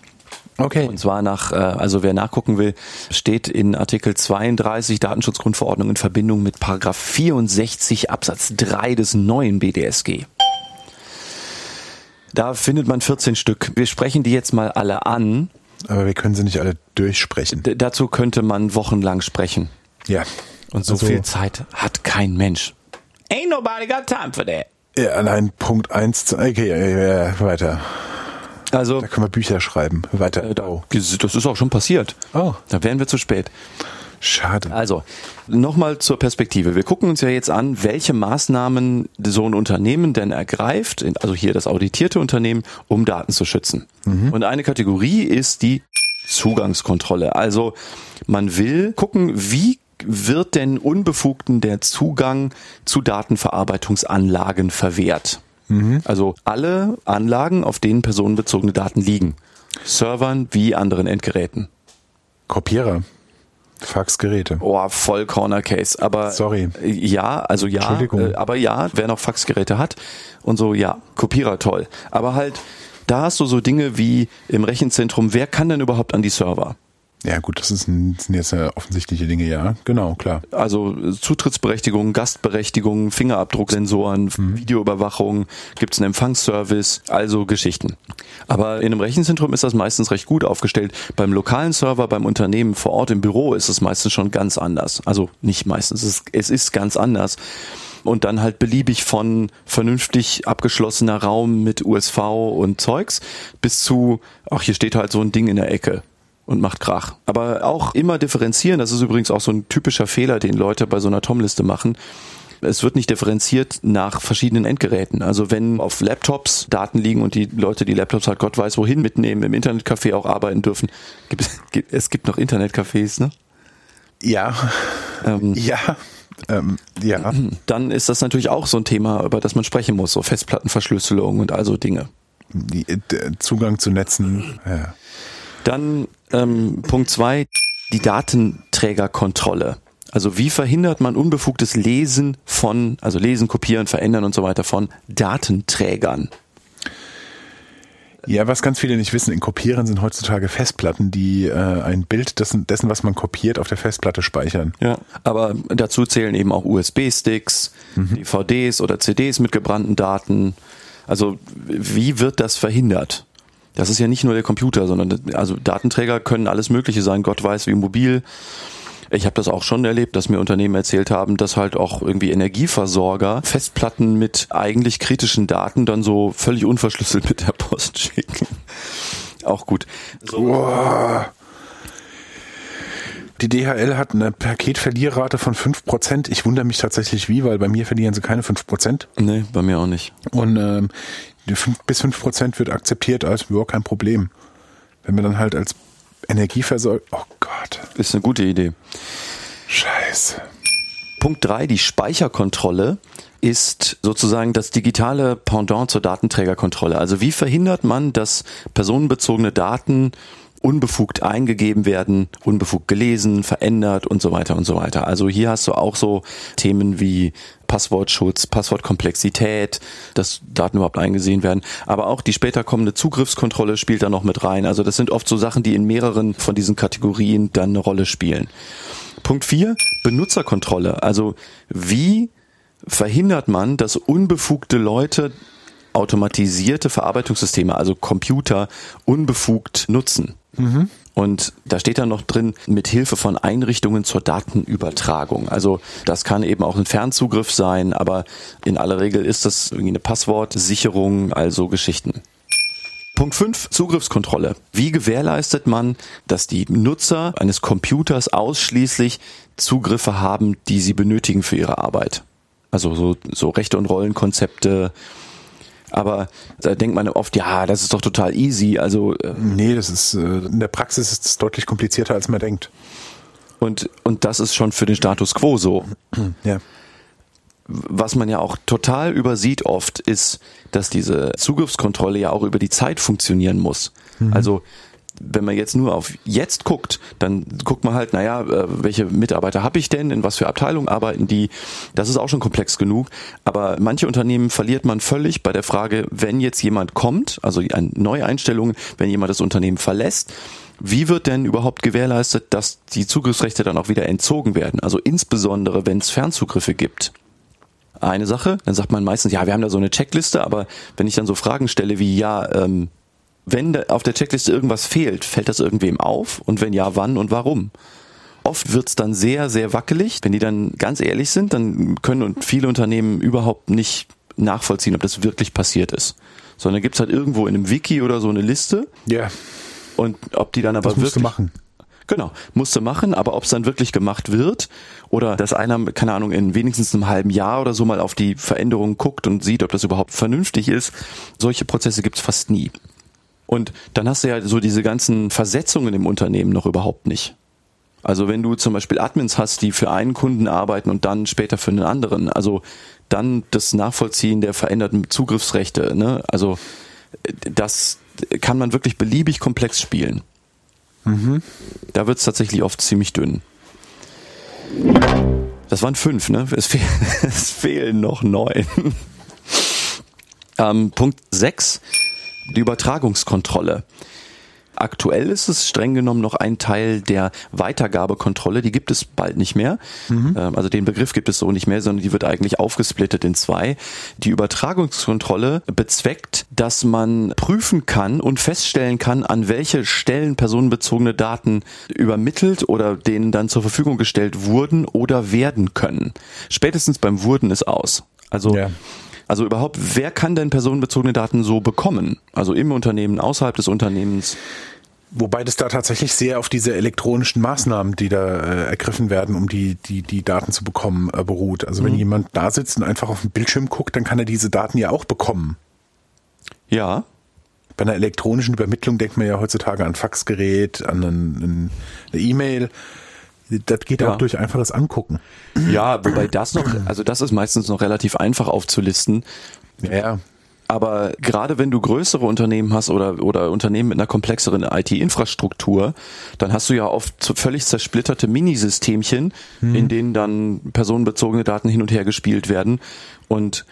Okay. Und zwar nach, äh, also wer nachgucken will, steht in Artikel 32 Datenschutzgrundverordnung in Verbindung mit Paragraph 64 Absatz 3 des neuen BDSG. Da findet man 14 Stück. Wir sprechen die jetzt mal alle an. Aber wir können sie nicht alle durchsprechen. D dazu könnte man wochenlang sprechen. Ja. Und so Also- viel Zeit hat kein Mensch. Ain't nobody got time for that. Ja, allein Punkt eins. zu- Okay, ja, weiter. Also, Da können wir Bücher schreiben. Weiter. äh, da- das ist auch schon passiert. Oh. Da wären wir zu spät. Schade. Also, nochmal zur Perspektive. Wir gucken uns ja jetzt an, welche Maßnahmen so ein Unternehmen denn ergreift, also hier das auditierte Unternehmen, um Daten zu schützen. Und eine Kategorie ist die Zugangskontrolle. Also, man will gucken, wie wird denn Unbefugten der Zugang zu Datenverarbeitungsanlagen verwehrt. Also alle Anlagen, auf denen personenbezogene Daten liegen. Servern wie anderen Endgeräten. Kopierer. Faxgeräte. Oh, voll Corner Case. Aber Sorry. ja, also ja, Entschuldigung. äh, aber ja, wer noch Faxgeräte hat und so, ja, Kopierer toll. Aber halt, da hast du so Dinge wie im Rechenzentrum, wer kann denn überhaupt an die Server? Ja gut, das, ist ein, das sind jetzt äh, offensichtliche Dinge, ja. Genau, klar. Also Zutrittsberechtigung, Gastberechtigung, Fingerabdrucksensoren, Mhm. Videoüberwachung, gibt es einen Empfangsservice, also Geschichten. Aber in einem Rechenzentrum ist das meistens recht gut aufgestellt. Beim lokalen Server, beim Unternehmen vor Ort im Büro ist es meistens schon ganz anders. Also nicht meistens, es ist, es ist ganz anders. Und dann halt beliebig von vernünftig abgeschlossener Raum mit USV und Zeugs bis zu, ach, hier steht halt so ein Ding in der Ecke und macht Krach. Aber auch immer differenzieren, das ist übrigens auch so ein typischer Fehler, den Leute bei so einer Tom-Liste machen. Es wird nicht differenziert nach verschiedenen Endgeräten. Also wenn auf Laptops Daten liegen und die Leute die Laptops halt Gott weiß wohin mitnehmen, im Internetcafé auch arbeiten dürfen. Gibt, es- gibt, es gibt noch Internetcafés, ne? Ja, Ähm, ja, ähm, ja. dann ist das natürlich auch so ein Thema, über das man sprechen muss. So Festplattenverschlüsselung und also Dinge. Die, der Zugang zu Netzen. Ja. Dann ähm, Punkt zwei, die Datenträgerkontrolle. Also wie verhindert man unbefugtes Lesen von, also Lesen, Kopieren, Verändern und so weiter von Datenträgern? ja, was ganz viele nicht wissen, in Kopieren sind heutzutage Festplatten, die äh, ein Bild dessen, dessen, was man kopiert, auf der Festplatte speichern. Ja. Aber dazu zählen eben auch USB-Sticks, DVDs oder CDs mit gebrannten Daten. Also wie wird das verhindert? Das ist ja nicht nur der Computer, sondern also Datenträger können alles Mögliche sein. Gott weiß, wie mobil. Ich habe das auch schon erlebt, dass mir Unternehmen erzählt haben, dass halt auch irgendwie Energieversorger Festplatten mit eigentlich kritischen Daten dann so völlig unverschlüsselt mit der Post schicken. Auch gut. So, Die DHL hat eine Paketverlierrate von 5%. Ich wundere mich tatsächlich wie, weil bei mir verlieren sie keine 5%. nee, bei mir auch nicht. Und ähm, die fünf, bis 5% wird akzeptiert als überhaupt kein Problem. Wenn man dann halt als Energieversorger... Oh Gott, Ist eine gute Idee. scheiße. Punkt drei, die Speicherkontrolle ist sozusagen das digitale Pendant zur Datenträgerkontrolle. Also wie verhindert man, dass personenbezogene Daten unbefugt eingegeben werden, unbefugt gelesen, verändert und so weiter und so weiter. Also hier hast du auch so Themen wie Passwortschutz, Passwortkomplexität, dass Daten überhaupt eingesehen werden, aber auch die später kommende Zugriffskontrolle spielt da noch mit rein. Also das sind oft so Sachen, die in mehreren von diesen Kategorien dann eine Rolle spielen. Punkt 4, Benutzerkontrolle. Also wie verhindert man, dass unbefugte Leute automatisierte Verarbeitungssysteme, also Computer, unbefugt nutzen? Und da steht dann noch drin, mit Hilfe von Einrichtungen zur Datenübertragung. Also das kann eben auch ein Fernzugriff sein, aber in aller Regel ist das irgendwie eine Passwortsicherung, also Geschichten. Punkt 5, Zugriffskontrolle. Wie gewährleistet man, dass die Nutzer eines Computers ausschließlich Zugriffe haben, die sie benötigen für ihre Arbeit? Also so, so Rechte- und Rollenkonzepte. Aber da denkt man oft, ja, das ist doch total easy. Also äh, Nee, das ist, äh, in der Praxis ist es deutlich komplizierter, als man denkt. und, und das ist schon für den Status quo so. Ja. was man ja auch total übersieht oft, ist, dass diese Zugriffskontrolle ja auch über die Zeit funktionieren muss. Also wenn man jetzt nur auf jetzt guckt, dann guckt man halt, naja, äh, welche Mitarbeiter habe ich denn, in was für Abteilungen arbeiten die, das ist auch schon komplex genug. Aber manche Unternehmen verliert man völlig bei der Frage, wenn jetzt jemand kommt, also eine neue Einstellung, wenn jemand das Unternehmen verlässt, wie wird denn überhaupt gewährleistet, dass die Zugriffsrechte dann auch wieder entzogen werden? Also insbesondere, wenn es Fernzugriffe gibt eine Sache. Dann sagt man meistens, ja, wir haben da so eine Checkliste, aber wenn ich dann so Fragen stelle wie, ja, ähm, wenn da auf der Checkliste irgendwas fehlt, fällt das irgendwem auf? Und wenn ja, wann und warum? Oft wird's dann sehr, sehr wackelig. Wenn die dann ganz ehrlich sind, dann können und viele Unternehmen überhaupt nicht nachvollziehen, ob das wirklich passiert ist. Sondern gibt's halt irgendwo in einem Wiki oder so eine Liste Ja, und ob die dann aber das wirklich machen. Genau, musste machen, aber ob es dann wirklich gemacht wird oder dass einer, keine Ahnung, in wenigstens einem halben Jahr oder so mal auf die Veränderungen guckt und sieht, ob das überhaupt vernünftig ist, solche Prozesse gibt's fast nie. Und dann hast du ja so diese ganzen Versetzungen im Unternehmen noch überhaupt nicht. Also wenn du zum Beispiel Admins hast, die für einen Kunden arbeiten und dann später für einen anderen, also dann das Nachvollziehen der veränderten Zugriffsrechte, ne? also äh, das kann man wirklich beliebig komplex spielen. Da wird's tatsächlich oft ziemlich dünn. Das waren fünf, ne? Es, fehl, es fehlen noch neun. Ähm, Punkt sechs: die Übertragungskontrolle. Aktuell ist es streng genommen noch ein Teil der Weitergabekontrolle. Die gibt es bald nicht mehr. Mhm. Also den Begriff gibt es so nicht mehr, sondern die wird eigentlich aufgesplittet in zwei. Die Übertragungskontrolle bezweckt, dass man prüfen kann und feststellen kann, an welche Stellen personenbezogene Daten übermittelt oder denen dann zur Verfügung gestellt wurden oder werden können. Spätestens beim Wurden ist aus. Also ja. Also überhaupt, wer kann denn personenbezogene Daten so bekommen? Also im Unternehmen, außerhalb des Unternehmens? Wobei das da tatsächlich sehr auf diese elektronischen Maßnahmen, die da äh, ergriffen werden, um die, die, die Daten zu bekommen, äh, beruht. Also mhm. wenn jemand da sitzt und einfach auf den Bildschirm guckt, dann kann er diese Daten ja auch bekommen. Ja. Bei einer elektronischen Übermittlung denkt man ja heutzutage an Faxgerät, an eine E-Mail. Das geht ja. auch durch einfaches Angucken. Ja, wobei das noch, also das ist meistens noch relativ einfach aufzulisten. Ja. Aber gerade wenn du größere Unternehmen hast oder, oder Unternehmen mit einer komplexeren IT-Infrastruktur, dann hast du ja oft völlig zersplitterte Minisystemchen, hm. in denen dann personenbezogene Daten hin und her gespielt werden. Und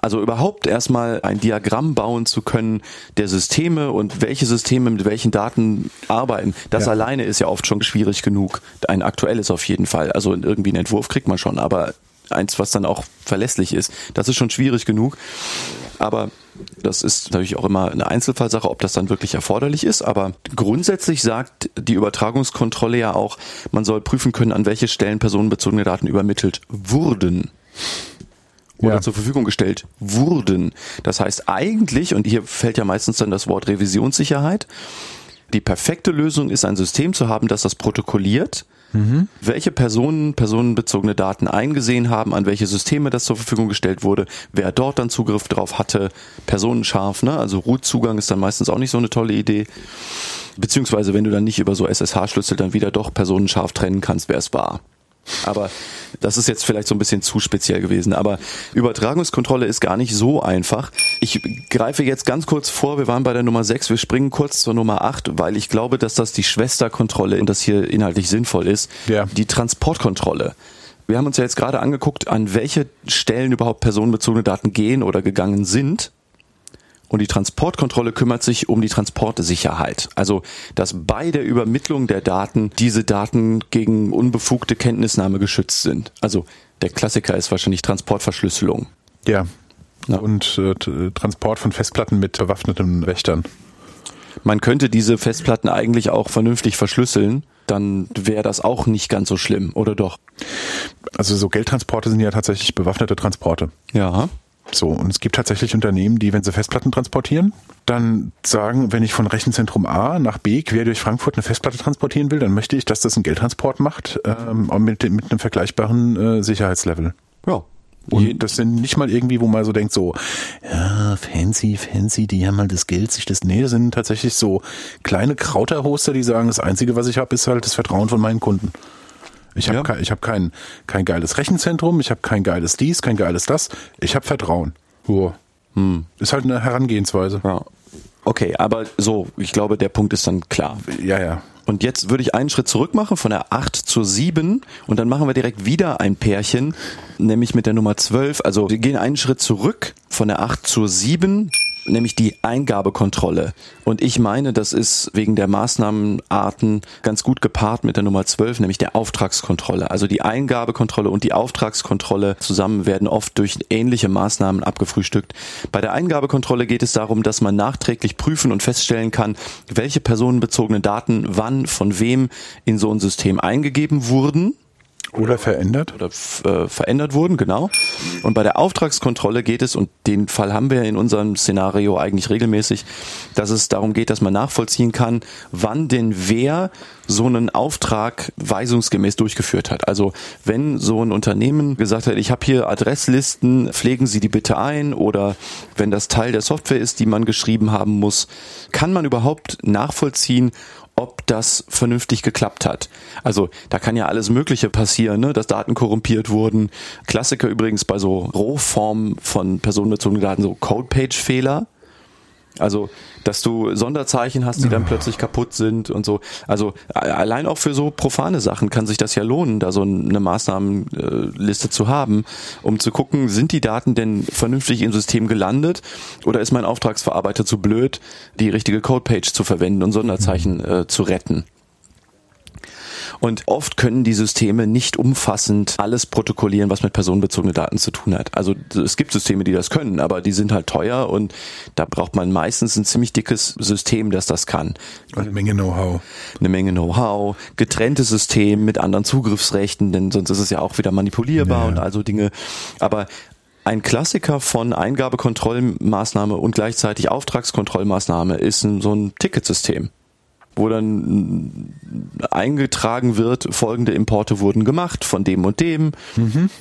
also überhaupt erstmal ein Diagramm bauen zu können der Systeme und welche Systeme mit welchen Daten arbeiten, das ja. alleine ist ja oft schon schwierig genug. Ein aktuelles auf jeden Fall. Also irgendwie einen Entwurf kriegt man schon, aber eins, was dann auch verlässlich ist, das ist schon schwierig genug. Aber das ist natürlich auch immer eine Einzelfallsache, ob das dann wirklich erforderlich ist. Aber grundsätzlich sagt die Übertragungskontrolle ja auch, man soll prüfen können, an welche Stellen personenbezogene Daten übermittelt wurden oder ja. zur Verfügung gestellt wurden. Das heißt eigentlich, und hier fällt ja meistens dann das Wort Revisionssicherheit, die perfekte Lösung ist, ein System zu haben, das das protokolliert, mhm. welche Personen personenbezogene Daten eingesehen haben, an welche Systeme das zur Verfügung gestellt wurde, wer dort dann Zugriff drauf hatte, personenscharf, ne? also Root-Zugang ist dann meistens auch nicht so eine tolle Idee. Beziehungsweise wenn du dann nicht über so SSH-Schlüssel dann wieder doch personenscharf trennen kannst, wer es war. Aber das ist jetzt vielleicht so ein bisschen zu speziell gewesen. Aber Übertragungskontrolle ist gar nicht so einfach. Ich greife jetzt ganz kurz vor, wir waren bei der Nummer 6, wir springen kurz zur Nummer 8, weil ich glaube, dass das die Schwesterkontrolle und das hier inhaltlich sinnvoll ist. Ja. Die Transportkontrolle. Wir haben uns ja jetzt gerade angeguckt, an welche Stellen überhaupt personenbezogene Daten gehen oder gegangen sind. Und die Transportkontrolle kümmert sich um die Transportsicherheit. Also, dass bei der Übermittlung der Daten diese Daten gegen unbefugte Kenntnisnahme geschützt sind. Also, der Klassiker ist wahrscheinlich Transportverschlüsselung. Ja. ja. Und äh, Transport von Festplatten mit bewaffneten Wächtern. Man könnte diese Festplatten eigentlich auch vernünftig verschlüsseln, dann wäre das auch nicht ganz so schlimm, oder doch? Also so Geldtransporte sind ja tatsächlich bewaffnete Transporte. Ja. So, und es gibt tatsächlich Unternehmen, die, wenn sie Festplatten transportieren, dann sagen, wenn ich von Rechenzentrum A nach B quer durch Frankfurt eine Festplatte transportieren will, dann möchte ich, dass das einen Geldtransport macht, ähm, mit, mit einem vergleichbaren äh, Sicherheitslevel. Ja. Und das sind nicht mal irgendwie, wo man so denkt, so, ja, fancy, fancy, die haben halt das Geld, sich das, nee, das sind tatsächlich so kleine Krauterhoster, die sagen, das Einzige, was ich habe, ist halt das Vertrauen von meinen Kunden. Ich habe ja. kein, ich hab kein, kein geiles Rechenzentrum, ich habe kein geiles dies, kein geiles das. Ich habe Vertrauen. Oh. Hm. Ist halt eine Herangehensweise. Ja. Okay, aber so, ich glaube, der Punkt ist dann klar. Ja, ja. Und jetzt würde ich einen Schritt zurück machen von der 8 zur 7 und dann machen wir direkt wieder ein Pärchen, nämlich mit der Nummer 12. Also wir gehen einen Schritt zurück von der 8 zur 7 nämlich die Eingabekontrolle. Und ich meine, das ist wegen der Maßnahmenarten ganz gut gepaart mit der Nummer 12, nämlich der Auftragskontrolle. Also die Eingabekontrolle und die Auftragskontrolle zusammen werden oft durch ähnliche Maßnahmen abgefrühstückt. Bei der Eingabekontrolle geht es darum, dass man nachträglich prüfen und feststellen kann, welche personenbezogenen Daten wann von wem in so ein System eingegeben wurden oder verändert? Oder äh, verändert wurden, genau. Und bei der Auftragskontrolle geht es, und den Fall haben wir in unserem Szenario eigentlich regelmäßig, dass es darum geht, dass man nachvollziehen kann, wann denn wer so einen Auftrag weisungsgemäß durchgeführt hat. Also wenn so ein Unternehmen gesagt hat, ich habe hier Adresslisten, pflegen Sie die bitte ein, oder wenn das Teil der Software ist, die man geschrieben haben muss, kann man überhaupt nachvollziehen, ob das vernünftig geklappt hat. Also da kann ja alles Mögliche passieren, ne? dass Daten korrumpiert wurden. Klassiker übrigens bei so Rohformen von personenbezogenen Daten, so Codepage-Fehler. Also, dass du Sonderzeichen hast, die dann plötzlich kaputt sind und so. Also allein auch für so profane Sachen kann sich das ja lohnen, da so eine Maßnahmenliste zu haben, um zu gucken, sind die Daten denn vernünftig im System gelandet oder ist mein Auftragsverarbeiter zu blöd, die richtige Codepage zu verwenden und Sonderzeichen äh, zu retten. Und oft können die Systeme nicht umfassend alles protokollieren, was mit personenbezogenen Daten zu tun hat. Also es gibt Systeme, die das können, aber die sind halt teuer und da braucht man meistens ein ziemlich dickes System, das das kann. Eine Menge Know-how. Eine Menge Know-how, getrenntes System mit anderen Zugriffsrechten, denn sonst ist es ja auch wieder manipulierbar Ja. und also Dinge. Aber ein Klassiker von Eingabekontrollmaßnahme und gleichzeitig Auftragskontrollmaßnahme ist ein, so ein Ticketsystem wo dann eingetragen wird, folgende Importe wurden gemacht von dem und dem.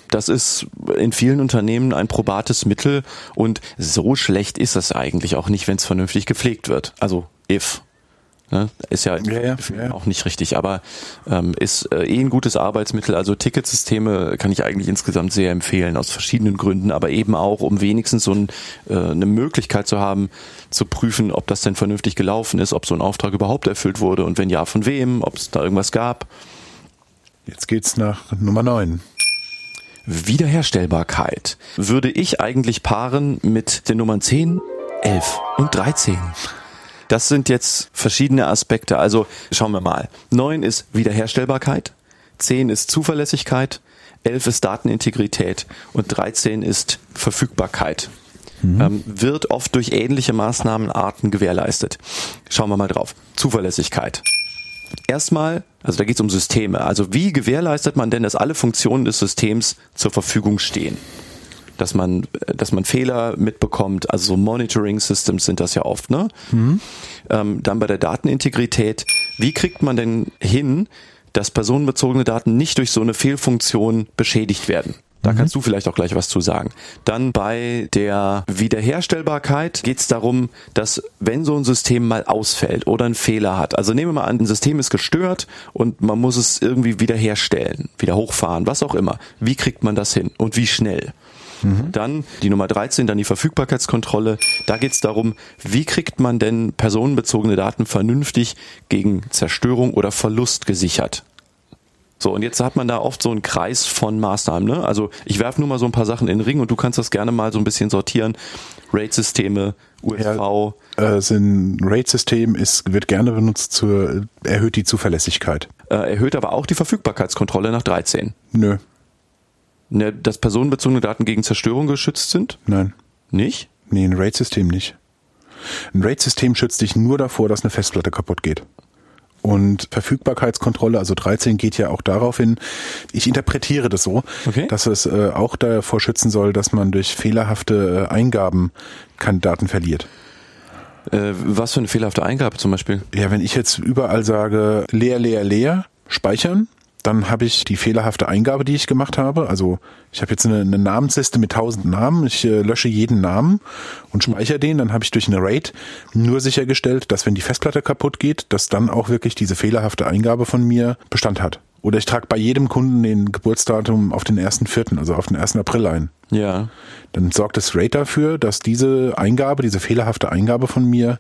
Das ist in vielen Unternehmen ein probates Mittel und so schlecht ist es eigentlich auch nicht, wenn es vernünftig gepflegt wird. Also if. Ne? Ist ja, Ja, ja, ja. auch nicht richtig, aber ähm, ist äh, eh ein gutes Arbeitsmittel. Also Ticketsysteme kann ich eigentlich insgesamt sehr empfehlen, aus verschiedenen Gründen, aber eben auch, um wenigstens so ein, äh, eine Möglichkeit zu haben, zu prüfen, ob das denn vernünftig gelaufen ist, ob so ein Auftrag überhaupt erfüllt wurde und wenn ja, von wem, ob es da irgendwas gab. Jetzt geht's nach Nummer 9. Wiederherstellbarkeit würde ich eigentlich paaren mit den Nummern 10, 11 und 13. Das sind jetzt verschiedene Aspekte. Also schauen wir mal. 9 ist Wiederherstellbarkeit, 10 ist Zuverlässigkeit, 11 ist Datenintegrität und 13 ist Verfügbarkeit. Ähm, wird oft durch ähnliche Maßnahmenarten gewährleistet. Schauen wir mal drauf. Zuverlässigkeit. Erstmal, also da geht es um Systeme. Also wie gewährleistet man denn, dass alle Funktionen des Systems zur Verfügung stehen? Dass man, dass man Fehler mitbekommt, also so Monitoring Systems sind das ja oft, ne? Ähm, dann bei der Datenintegrität, wie kriegt man denn hin, dass personenbezogene Daten nicht durch so eine Fehlfunktion beschädigt werden? Da kannst du vielleicht auch gleich was zu sagen. Dann bei der Wiederherstellbarkeit geht es darum, dass wenn so ein System mal ausfällt oder einen Fehler hat, also nehmen wir mal an, ein System ist gestört und man muss es irgendwie wiederherstellen, wieder hochfahren, was auch immer. Wie kriegt man das hin und wie schnell? Dann die Nummer 13, dann die Verfügbarkeitskontrolle. Da geht es darum, wie kriegt man denn personenbezogene Daten vernünftig gegen Zerstörung oder Verlust gesichert? So, und jetzt hat man da oft so einen Kreis von Maßnahmen. Ne? Also ich werfe nur mal so ein paar Sachen in den Ring und du kannst das gerne mal so ein bisschen sortieren. RAID-Systeme, USV. Äh, sind RAID-System ist, wird gerne benutzt zur, erhöht die Zuverlässigkeit. Äh, erhöht aber auch die Verfügbarkeitskontrolle nach 13. Nö, Ne, dass personenbezogene Daten gegen Zerstörung geschützt sind? nein. Nicht? Nee, ein RAID-System nicht. Ein RAID-System schützt dich nur davor, dass eine Festplatte kaputt geht. Und Verfügbarkeitskontrolle, also 13 geht ja auch darauf hin, ich interpretiere das so, Okay. dass es äh, auch davor schützen soll, dass man durch fehlerhafte äh, Eingaben keine Daten verliert. Äh, was für eine fehlerhafte Eingabe zum Beispiel? Ja, wenn ich jetzt überall sage, leer, leer, leer, speichern, dann habe ich die fehlerhafte Eingabe, die ich gemacht habe. Also ich habe jetzt eine, eine Namensliste mit tausend Namen. Ich äh, lösche jeden Namen und speichere den. Dann habe ich durch eine RAID nur sichergestellt, dass wenn die Festplatte kaputt geht, dass dann auch wirklich diese fehlerhafte Eingabe von mir Bestand hat. Oder ich trage bei jedem Kunden den Geburtsdatum auf den 1.4., also auf den 1. April ein. Ja. Dann sorgt das RAID dafür, dass diese Eingabe, diese fehlerhafte Eingabe von mir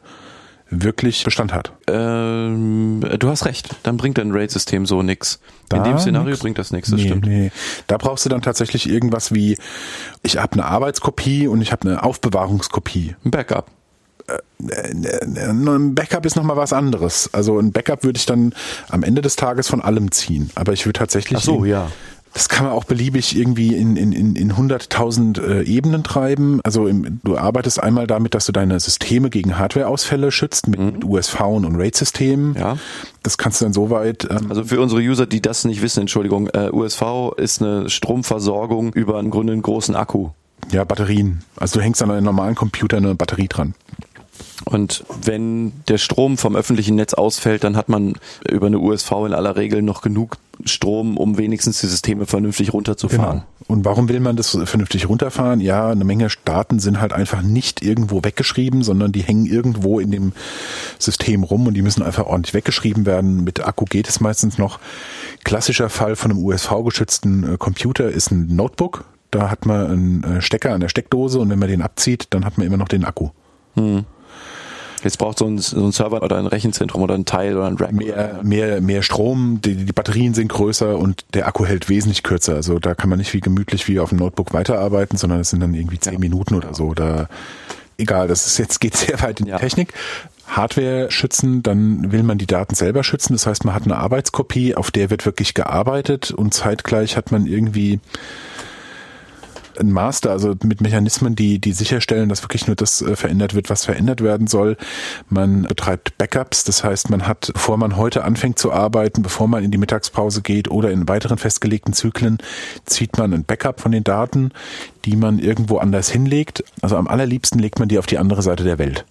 wirklich Bestand hat. Ähm, du hast recht, dann bringt dein RAID-System so nix. In dem Szenario nix? bringt das nichts, das nee, stimmt. Nee. Da brauchst du dann tatsächlich irgendwas wie, ich habe eine Arbeitskopie und ich habe eine Aufbewahrungskopie. Ein Backup. Äh, Ein Backup ist nochmal was anderes. Also ein Backup würde ich dann am Ende des Tages von allem ziehen. Aber ich würde tatsächlich. Ach so, ja. Das kann man auch beliebig irgendwie in, in, in, in 100.000 äh, Ebenen treiben. Also im, du arbeitest einmal damit, dass du deine Systeme gegen Hardwareausfälle schützt mit, mit USV und RAID-Systemen. Ja. Das kannst du dann so weit. Ähm, Also für unsere User, die das nicht wissen, Entschuldigung, äh, USV ist eine Stromversorgung über im Grunde einen großen Akku. ja, Batterien. Also du hängst an einem normalen Computer eine Batterie dran. Und wenn der Strom vom öffentlichen Netz ausfällt, dann hat man über eine USV in aller Regel noch genug Strom, um wenigstens die Systeme vernünftig runterzufahren. Und warum will man das vernünftig runterfahren? Ja, eine Menge Daten sind halt einfach nicht irgendwo weggeschrieben, sondern die hängen irgendwo in dem System rum und die müssen einfach ordentlich weggeschrieben werden. Mit Akku geht es meistens noch. Klassischer Fall von einem USV-geschützten äh, Computer ist ein Notebook. Da hat man einen äh, Stecker an der Steckdose und wenn man den abzieht, dann hat man immer noch den Akku. Jetzt braucht so ein, so ein Server oder ein Rechenzentrum oder ein Teil oder ein Rack. Mehr, mehr, mehr Strom, die, die Batterien sind größer und der Akku hält wesentlich kürzer. Also da kann man nicht wie gemütlich wie auf dem Notebook weiterarbeiten, sondern es sind dann irgendwie zehn Minuten oder so. Da, egal, das ist jetzt geht sehr weit in die Ja. Technik. Hardware schützen, dann will man die Daten selber schützen. Das heißt, man hat eine Arbeitskopie, auf der wird wirklich gearbeitet und zeitgleich hat man irgendwie ein Master, also mit Mechanismen, die, die sicherstellen, dass wirklich nur das äh, verändert wird, was verändert werden soll. Man betreibt Backups, das heißt, man hat, bevor man heute anfängt zu arbeiten, bevor man in die Mittagspause geht oder in weiteren festgelegten Zyklen, zieht man ein Backup von den Daten, die man irgendwo anders hinlegt. Also am allerliebsten legt man die auf die andere Seite der Welt.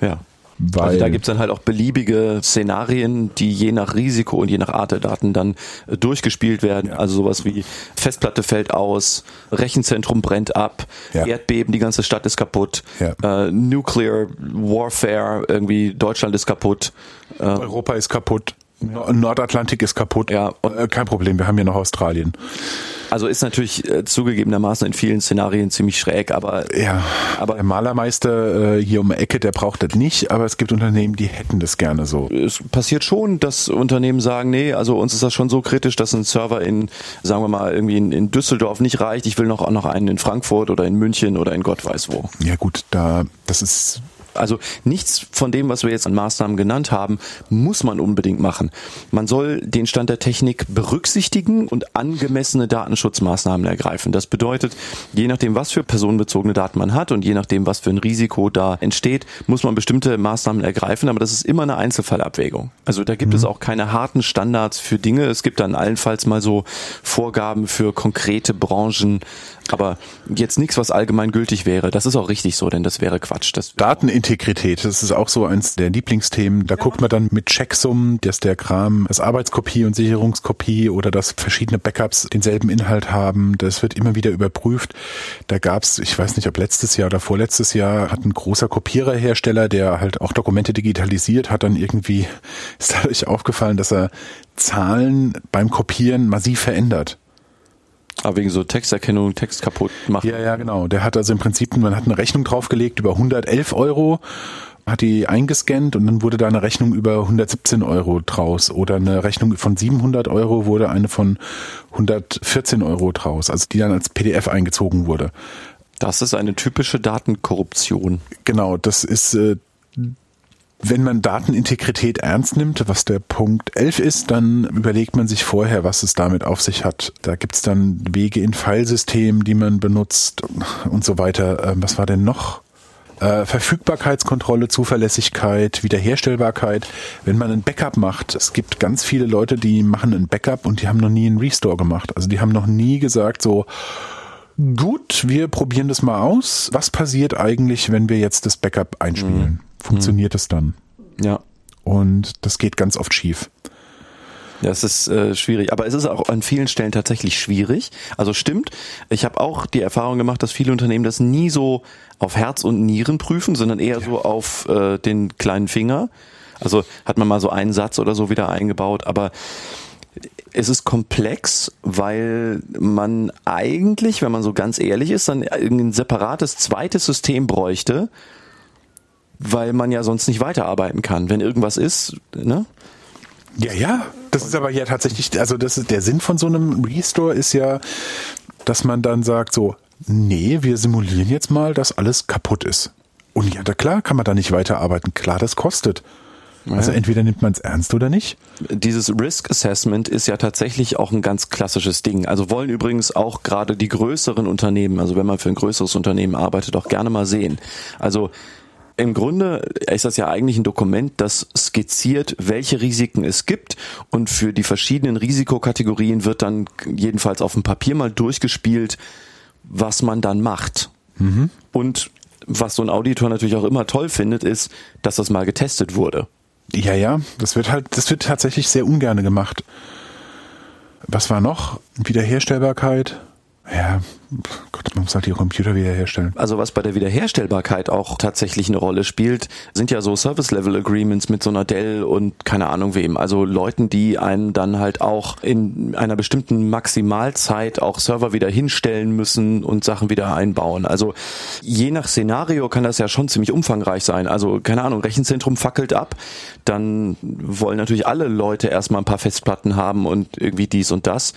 Ja. Weil also da gibt's dann halt auch beliebige Szenarien, die je nach Risiko und je nach Art der Daten dann äh, durchgespielt werden. Also sowas wie Festplatte fällt aus, Rechenzentrum brennt ab, Ja. Erdbeben, die ganze Stadt ist kaputt, Ja. äh, Nuclear Warfare, irgendwie Deutschland ist kaputt. Äh, Europa ist kaputt. Nord- Nordatlantik ist kaputt. Ja, äh, kein Problem, wir haben hier noch Australien. also ist natürlich äh, zugegebenermaßen in vielen Szenarien ziemlich schräg, aber Ja, Aber- der Malermeister äh, hier um die Ecke, der braucht das nicht, aber es gibt Unternehmen, die hätten das gerne so. es passiert schon, dass Unternehmen sagen, nee, also uns ist das schon so kritisch, dass ein Server in, sagen wir mal, irgendwie in, in Düsseldorf nicht reicht. Ich will noch, auch noch einen in Frankfurt oder in München oder in Gott weiß wo. Ja gut, da das ist Also nichts von dem, was wir jetzt an Maßnahmen genannt haben, muss man unbedingt machen. Man soll den Stand der Technik berücksichtigen und angemessene Datenschutzmaßnahmen ergreifen. Das bedeutet, je nachdem, was für personenbezogene Daten man hat und je nachdem, was für ein Risiko da entsteht, muss man bestimmte Maßnahmen ergreifen, aber das ist immer eine Einzelfallabwägung. Also da gibt es auch keine harten Standards für Dinge. Es gibt dann allenfalls mal so Vorgaben für konkrete Branchen, aber jetzt nichts, was allgemein gültig wäre. Das ist auch richtig so, denn das wäre Quatsch. Das Datenintegrität, das ist auch so eins der Lieblingsthemen. Da guckt man dann mit Checksummen, dass der Kram, das Arbeitskopie und Sicherungskopie oder dass verschiedene Backups denselben Inhalt haben. Das wird immer wieder überprüft. Da gab's, ich weiß nicht, ob letztes Jahr oder vorletztes Jahr, hat ein großer Kopiererhersteller, der halt auch Dokumente digitalisiert, hat dann irgendwie, ist dadurch aufgefallen, dass er Zahlen beim Kopieren massiv verändert. Aber wegen so Texterkennung, Text kaputt machen. Ja, ja, genau. Der hat also im Prinzip, man hat eine Rechnung draufgelegt über 111 Euro, hat die eingescannt und dann wurde da eine Rechnung über 117 Euro draus oder eine Rechnung von 700 Euro wurde eine von 114 Euro draus, also die dann als PDF eingezogen wurde. Das ist eine typische Datenkorruption. Genau, das ist, äh, wenn man Datenintegrität ernst nimmt, was der Punkt 11 ist, dann überlegt man sich vorher, was es damit auf sich hat. Da gibt's dann Wege in Filesystemen, die man benutzt und so weiter. Ähm, Was war denn noch? Äh, Verfügbarkeitskontrolle, Zuverlässigkeit, Wiederherstellbarkeit. Wenn man ein Backup macht, es gibt ganz viele Leute, die machen ein Backup und die haben noch nie einen Restore gemacht. Also die haben noch nie gesagt so, Gut, wir probieren das mal aus. Was passiert eigentlich, wenn wir jetzt das Backup einspielen? Funktioniert es dann? Ja. Und das geht ganz oft schief. Ja, es ist äh, schwierig, aber es ist auch an vielen Stellen tatsächlich schwierig. Also stimmt, ich habe auch die Erfahrung gemacht, dass viele Unternehmen das nie so auf Herz und Nieren prüfen, sondern eher so auf äh, den kleinen Finger. Also hat man mal so einen Satz oder so wieder eingebaut, aber es ist komplex, weil man eigentlich, wenn man so ganz ehrlich ist, dann ein separates zweites System bräuchte, weil man ja sonst nicht weiterarbeiten kann. Wenn irgendwas ist, ne? Ja, ja. Das ist aber ja tatsächlich, also das ist der Sinn von so einem Restore ist ja, dass man dann sagt so, nee, wir simulieren jetzt mal, dass alles kaputt ist. Und ja, da klar kann man da nicht weiterarbeiten. Klar, das kostet. Also entweder nimmt man es ernst oder nicht. Dieses Risk Assessment ist ja tatsächlich auch ein ganz klassisches Ding. Also wollen übrigens auch gerade die größeren Unternehmen, also wenn man für ein größeres Unternehmen arbeitet, auch gerne mal sehen. Also im Grunde ist das ja eigentlich ein Dokument, das skizziert, welche Risiken es gibt und für die verschiedenen Risikokategorien wird dann jedenfalls auf dem Papier mal durchgespielt, was man dann macht. Und was so ein Auditor natürlich auch immer toll findet, ist, dass das mal getestet wurde. Ja, ja, das wird halt, das wird tatsächlich sehr ungern gemacht. Was war noch? Wiederherstellbarkeit. Ja, Gott, man muss halt die Computer wiederherstellen. Also was bei der Wiederherstellbarkeit auch tatsächlich eine Rolle spielt, sind ja so Service-Level-Agreements mit so einer Dell und keine Ahnung wem. Also Leuten, die einen dann halt auch in einer bestimmten Maximalzeit auch Server wieder hinstellen müssen und Sachen wieder einbauen. Also je nach Szenario kann das ja schon ziemlich umfangreich sein. Also keine Ahnung, Rechenzentrum fackelt ab, dann wollen natürlich alle Leute erstmal ein paar Festplatten haben und irgendwie dies und das.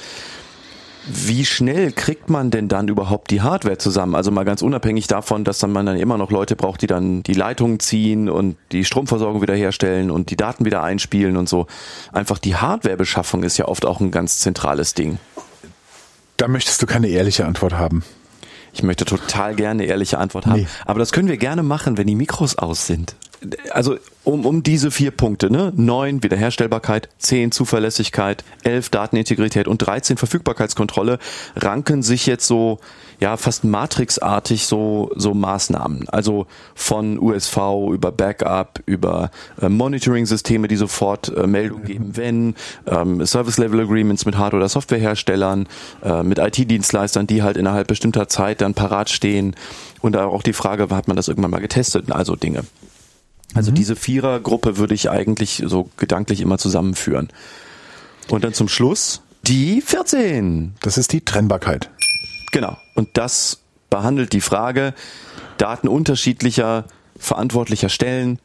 Wie schnell kriegt man denn dann überhaupt die Hardware zusammen? Also mal ganz unabhängig davon, dass dann man dann immer noch Leute braucht, die dann die Leitungen ziehen und die Stromversorgung wiederherstellen und die Daten wieder einspielen und so. Einfach die Hardwarebeschaffung ist ja oft auch ein ganz zentrales Ding. Da möchtest du keine ehrliche Antwort haben. Ich möchte total gerne eine ehrliche Antwort haben. Nee. Aber das können wir gerne machen, wenn die Mikros aus sind also um, um diese vier Punkte, ne? Neun Wiederherstellbarkeit, zehn Zuverlässigkeit, elf Datenintegrität und 13 Verfügbarkeitskontrolle ranken sich jetzt so ja fast matrixartig so so Maßnahmen. Also von USV über Backup über äh, Monitoring-Systeme, die sofort äh, Meldung geben, wenn ähm, Service Level Agreements mit Hard- oder Softwareherstellern, äh, mit IT-Dienstleistern, die halt innerhalb bestimmter Zeit dann parat stehen und auch die Frage, hat man das irgendwann mal getestet? Also Dinge. Also mhm. diese Vierergruppe würde ich eigentlich so gedanklich immer zusammenführen. Und dann zum Schluss die 14. Das ist die Trennbarkeit. Genau. Und das behandelt die Frage Daten unterschiedlicher verantwortlicher Stellen.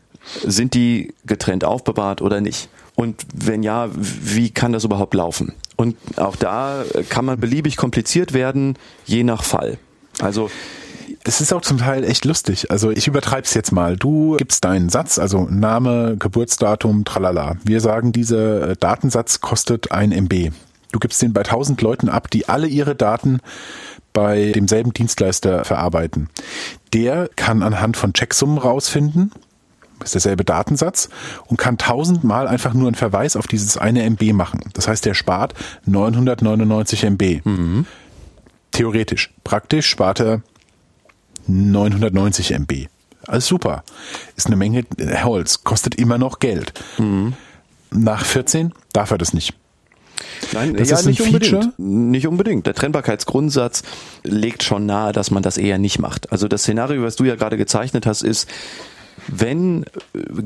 Sind die getrennt aufbewahrt oder nicht? Und wenn ja, wie kann das überhaupt laufen? Und auch da kann man beliebig kompliziert werden, je nach Fall. Also es ist auch zum Teil echt lustig. Also ich übertreib's jetzt mal. Du gibst deinen Satz, also Name, Geburtsdatum, tralala. Wir sagen, dieser äh, Datensatz kostet ein MB. Du gibst den bei 1000 Leuten ab, die alle ihre Daten bei demselben Dienstleister verarbeiten. Der kann anhand von Checksummen rausfinden, ist derselbe Datensatz und kann tausendmal einfach nur einen Verweis auf dieses eine MB machen. Das heißt, der spart 999 MB. Mhm. Theoretisch. Praktisch spart er 990 MB. Alles super. Ist eine Menge Holz, kostet immer noch Geld. Mhm. Nach 14 darf er das nicht. Nein, das ja, ist nicht unbedingt. Nicht unbedingt. Der Trennbarkeitsgrundsatz legt schon nahe, dass man das eher nicht macht. Also das Szenario, was du ja gerade gezeichnet hast, ist, wenn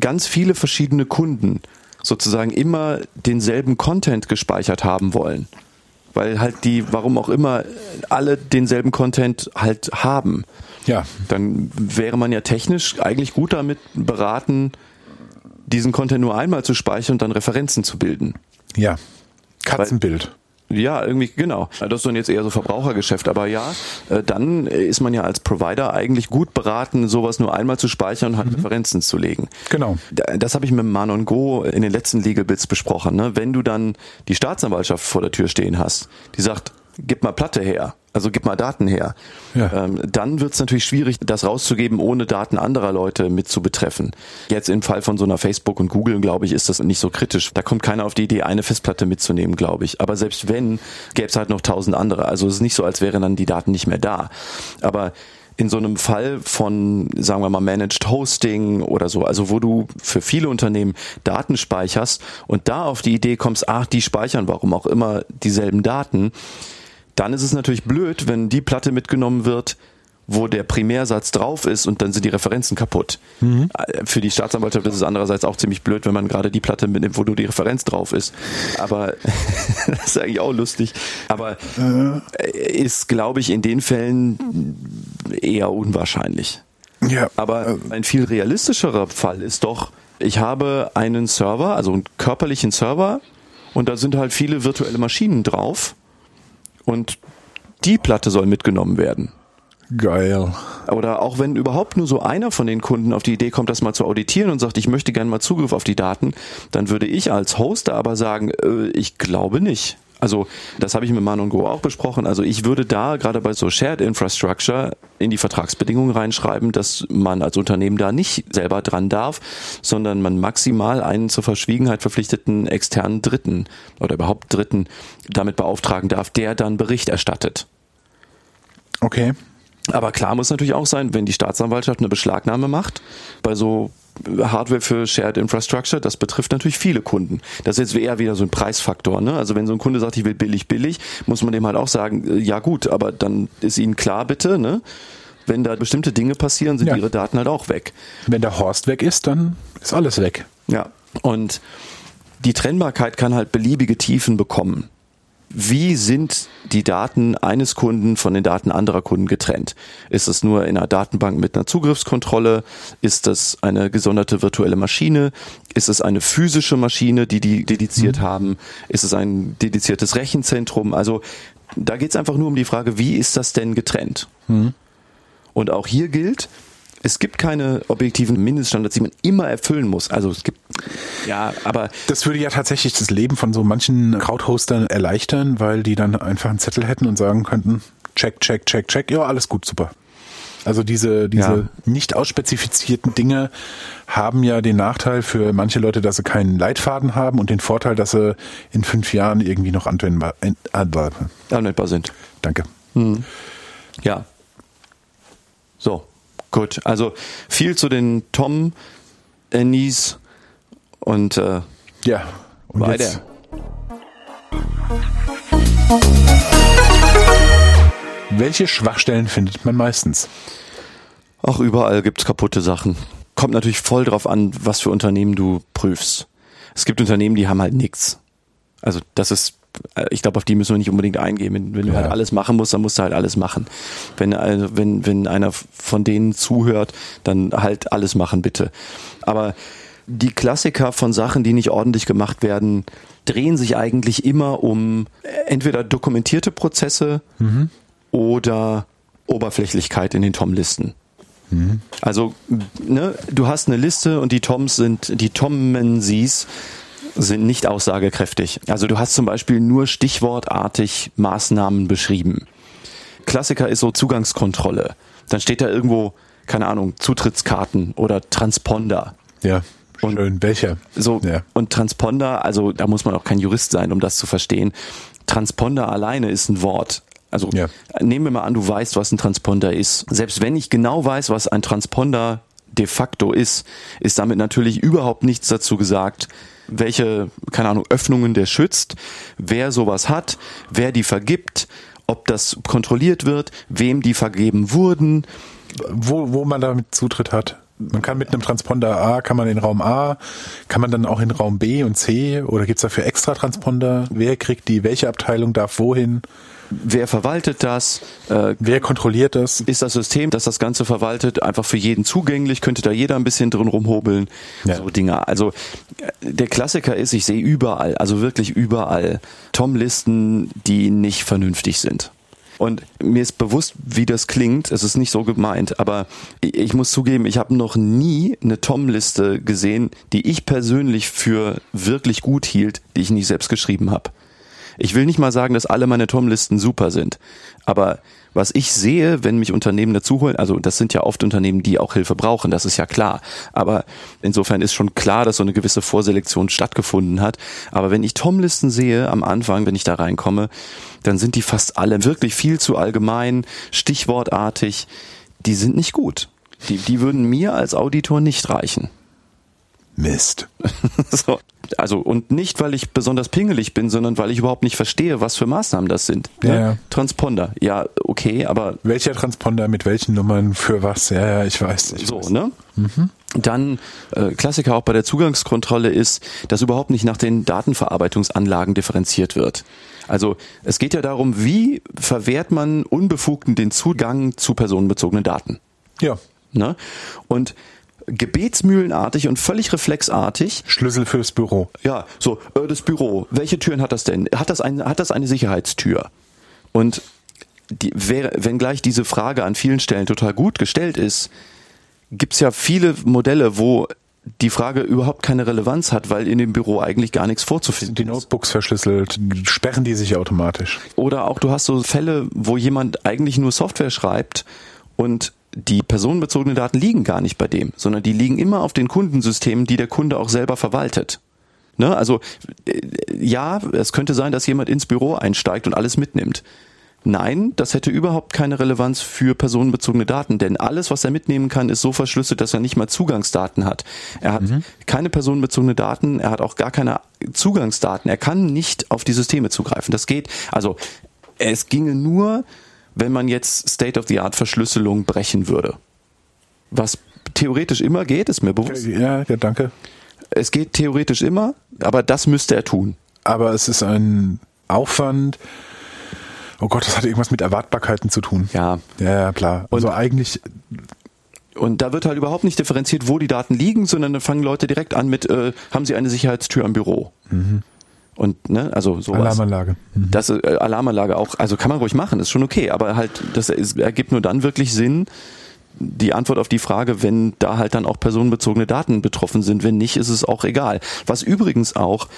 ganz viele verschiedene Kunden sozusagen immer denselben Content gespeichert haben wollen, weil halt die, warum auch immer, alle denselben Content halt haben, ja. Dann wäre man ja technisch eigentlich gut damit beraten, diesen Content nur einmal zu speichern und dann Referenzen zu bilden. Ja. Katzenbild. Weil, ja, irgendwie, genau. Das ist dann jetzt eher so Verbrauchergeschäft. Aber ja, äh, dann ist man ja als Provider eigentlich gut beraten, sowas nur einmal zu speichern und halt mhm. Referenzen zu legen. Genau. Das habe ich mit Manon Go in den letzten Legal Bits besprochen. Ne? Wenn du dann die Staatsanwaltschaft vor der Tür stehen hast, die sagt, gib mal Platte her also gib mal Daten her. Ja. Ähm, dann wird es natürlich schwierig, das rauszugeben, ohne Daten anderer Leute mit zu betreffen. Jetzt im Fall von so einer Facebook und Google, glaube ich, ist das nicht so kritisch. Da kommt keiner auf die Idee, eine Festplatte mitzunehmen, glaube ich. Aber selbst wenn, gäbe es halt noch tausend andere. Also es ist nicht so, als wären dann die Daten nicht mehr da. Aber in so einem Fall von, sagen wir mal, Managed Hosting oder so, also wo du für viele Unternehmen Daten speicherst und da auf die Idee kommst, ach, die speichern warum auch immer dieselben Daten, dann ist es natürlich blöd, wenn die Platte mitgenommen wird, wo der Primärsatz drauf ist und dann sind die Referenzen kaputt. Mhm. Für die Staatsanwaltschaft ist es andererseits auch ziemlich blöd, wenn man gerade die Platte mitnimmt, wo nur die Referenz drauf ist. Aber das ist eigentlich auch lustig. Aber äh. ist, glaube ich, in den Fällen eher unwahrscheinlich. Ja. Aber äh. ein viel realistischerer Fall ist doch, ich habe einen Server, also einen körperlichen Server, und da sind halt viele virtuelle Maschinen drauf und die Platte soll mitgenommen werden. Geil. Oder auch wenn überhaupt nur so einer von den Kunden auf die Idee kommt, das mal zu auditieren und sagt, ich möchte gerne mal Zugriff auf die Daten, dann würde ich als Hoster aber sagen, äh, ich glaube nicht. Also das habe ich mit Manon Go auch besprochen. Also ich würde da gerade bei so Shared Infrastructure in die Vertragsbedingungen reinschreiben, dass man als Unternehmen da nicht selber dran darf, sondern man maximal einen zur Verschwiegenheit verpflichteten externen Dritten oder überhaupt Dritten damit beauftragen darf, der dann Bericht erstattet. Okay. Aber klar muss natürlich auch sein, wenn die Staatsanwaltschaft eine Beschlagnahme macht, bei so Hardware für Shared Infrastructure, das betrifft natürlich viele Kunden. Das ist jetzt eher wieder so ein Preisfaktor. Ne? Also wenn so ein Kunde sagt, ich will billig, billig, muss man dem halt auch sagen, äh, ja gut, aber dann ist Ihnen klar bitte, ne? wenn da bestimmte Dinge passieren, sind Ja. Ihre Daten halt auch weg. Wenn der Horst weg ist, dann ist alles weg. Ja. Und die Trennbarkeit kann halt beliebige Tiefen bekommen. Wie sind die Daten eines Kunden von den Daten anderer Kunden getrennt? Ist es nur in einer Datenbank mit einer Zugriffskontrolle? Ist es eine gesonderte virtuelle Maschine? Ist es eine physische Maschine, die die dediziert haben? Ist es ein dediziertes Rechenzentrum? Also da geht es einfach nur um die Frage, wie ist das denn getrennt? Und auch hier gilt, es gibt keine objektiven Mindeststandards, die man immer erfüllen muss. Also es gibt, ja, aber Das würde ja tatsächlich das Leben von so manchen Crowdhostern erleichtern, weil die dann einfach einen Zettel hätten und sagen könnten, check, check, check, check, ja, alles gut, super. Also diese, diese Ja. nicht ausspezifizierten Dinge haben ja den Nachteil für manche Leute, dass sie keinen Leitfaden haben und den Vorteil, dass sie in fünf Jahren irgendwie noch anwendbar, anwendbar sind. danke. Ja. Gut. Also viel zu den Tom, Anis und äh, Ja. Und weiter. jetzt, welche Schwachstellen findet man meistens? Auch überall gibt's kaputte Sachen. Kommt natürlich voll drauf an, was für Unternehmen du prüfst. Es gibt Unternehmen, die haben halt nichts. Also das ist, ich glaube, auf die müssen wir nicht unbedingt eingehen. Wenn, wenn du Ja. halt alles machen musst, dann musst du halt alles machen. Wenn, also, wenn, wenn einer von denen zuhört, dann halt alles machen, bitte. Aber die Klassiker von Sachen, die nicht ordentlich gemacht werden, drehen sich eigentlich immer um entweder dokumentierte Prozesse oder Oberflächlichkeit in den Tom-Listen. Also, ne, du hast eine Liste und die Toms sind, die Tommensies sind nicht aussagekräftig. Also du hast zum Beispiel nur stichwortartig Maßnahmen beschrieben. Klassiker ist so Zugangskontrolle. Dann steht da irgendwo, keine Ahnung, Zutrittskarten oder Transponder. Ja, Und- schön. Welcher? So, Ja. und Transponder, also da muss man auch kein Jurist sein, um das zu verstehen. Transponder alleine ist ein Wort. Also Ja. nehmen wir mal an, du weißt, was ein Transponder ist. Selbst wenn ich genau weiß, was ein Transponder de facto ist, ist damit natürlich überhaupt nichts dazu gesagt, welche, keine Ahnung, Öffnungen der schützt, wer sowas hat, wer die vergibt, ob das kontrolliert wird, wem die vergeben wurden. wo, wo man damit Zutritt hat. Man kann mit einem Transponder A, kann man in Raum A, kann man dann auch in Raum B und C oder gibt's dafür extra Transponder? Wer kriegt die, welche Abteilung darf wohin? Wer verwaltet das? Äh, Wer kontrolliert das? ist das System, das das Ganze verwaltet, einfach für jeden zugänglich? Könnte da jeder ein bisschen drin rumhobeln? Ja. So Dinger. Also äh, der Klassiker ist, ich sehe überall, also wirklich überall, Tom-Listen, die nicht vernünftig sind. Und mir ist bewusst, wie das klingt. Es ist nicht so gemeint, aber ich ich muss zugeben, ich habe noch nie eine Tom-Liste gesehen, die ich persönlich für wirklich gut hielt, die ich nicht selbst geschrieben habe. Ich will nicht mal sagen, dass alle meine Tom-Listen super sind, aber was ich sehe, wenn mich Unternehmen dazu holen, also das sind ja oft Unternehmen, die auch Hilfe brauchen, das ist ja klar. Aber insofern ist schon klar, dass so eine gewisse Vorselektion stattgefunden hat. Aber wenn ich Tom-Listen sehe am Anfang, wenn ich da reinkomme, dann sind die fast alle wirklich viel zu allgemein, stichwortartig. Die sind nicht gut. Die, die würden mir als Auditor nicht reichen. Mist. So. Also, und nicht, weil ich besonders pingelig bin, sondern weil ich überhaupt nicht verstehe, was für Maßnahmen das sind. Ja, Ne? ja. Transponder. Ja, okay, aber Welcher Transponder mit welchen Nummern für was? Ja, ja, ich weiß. Ich so, weiß. ne? Dann äh, Klassiker auch bei der Zugangskontrolle ist, dass überhaupt nicht nach den Datenverarbeitungsanlagen differenziert wird. Also es geht ja darum, wie verwehrt man Unbefugten den Zugang zu personenbezogenen Daten. Ja. Ne? Und gebetsmühlenartig und völlig reflexartig Schlüssel fürs Büro. Ja, so, äh, das Büro. Welche Türen hat das denn? Hat das, ein, hat das eine Sicherheitstür? Und die, wäre, wenngleich diese Frage an vielen Stellen total gut gestellt ist, gibt's ja viele Modelle, wo die Frage überhaupt keine Relevanz hat, weil in dem Büro eigentlich gar nichts vorzufinden Die ist. Notebooks verschlüsselt, sperren die sich automatisch. Oder auch du hast so Fälle, wo jemand eigentlich nur Software schreibt und die personenbezogenen Daten liegen gar nicht bei dem, sondern die liegen immer auf den Kundensystemen, die der Kunde auch selber verwaltet. Ne? Also äh, ja, es könnte sein, dass jemand ins Büro einsteigt und alles mitnimmt. Nein, das hätte überhaupt keine Relevanz für personenbezogene Daten, denn alles, was er mitnehmen kann, ist so verschlüsselt, dass er nicht mal Zugangsdaten hat. Er hat mhm. keine personenbezogene Daten, er hat auch gar keine Zugangsdaten. Er kann nicht auf die Systeme zugreifen. Das geht, also es ginge nur, wenn man jetzt State-of-the-Art Verschlüsselung brechen würde. Was theoretisch immer geht, ist mir bewusst. Ja, ja, danke. Es geht theoretisch immer, aber das müsste er tun. Aber es ist ein Aufwand. Oh Gott, das hat irgendwas mit Erwartbarkeiten zu tun. Ja. Ja, klar. Also und eigentlich. Und da wird halt überhaupt nicht differenziert, wo die Daten liegen, sondern dann fangen Leute direkt an mit, äh, haben sie eine Sicherheitstür am Büro? Mhm. Und ne, also sowas. Alarmanlage. Mhm. Das äh, Alarmanlage auch, also kann man ruhig machen, ist schon okay, aber halt das ist, ergibt nur dann wirklich Sinn, die Antwort auf die Frage, wenn da halt dann auch personenbezogene Daten betroffen sind. Wenn nicht, ist es auch egal. Was übrigens auch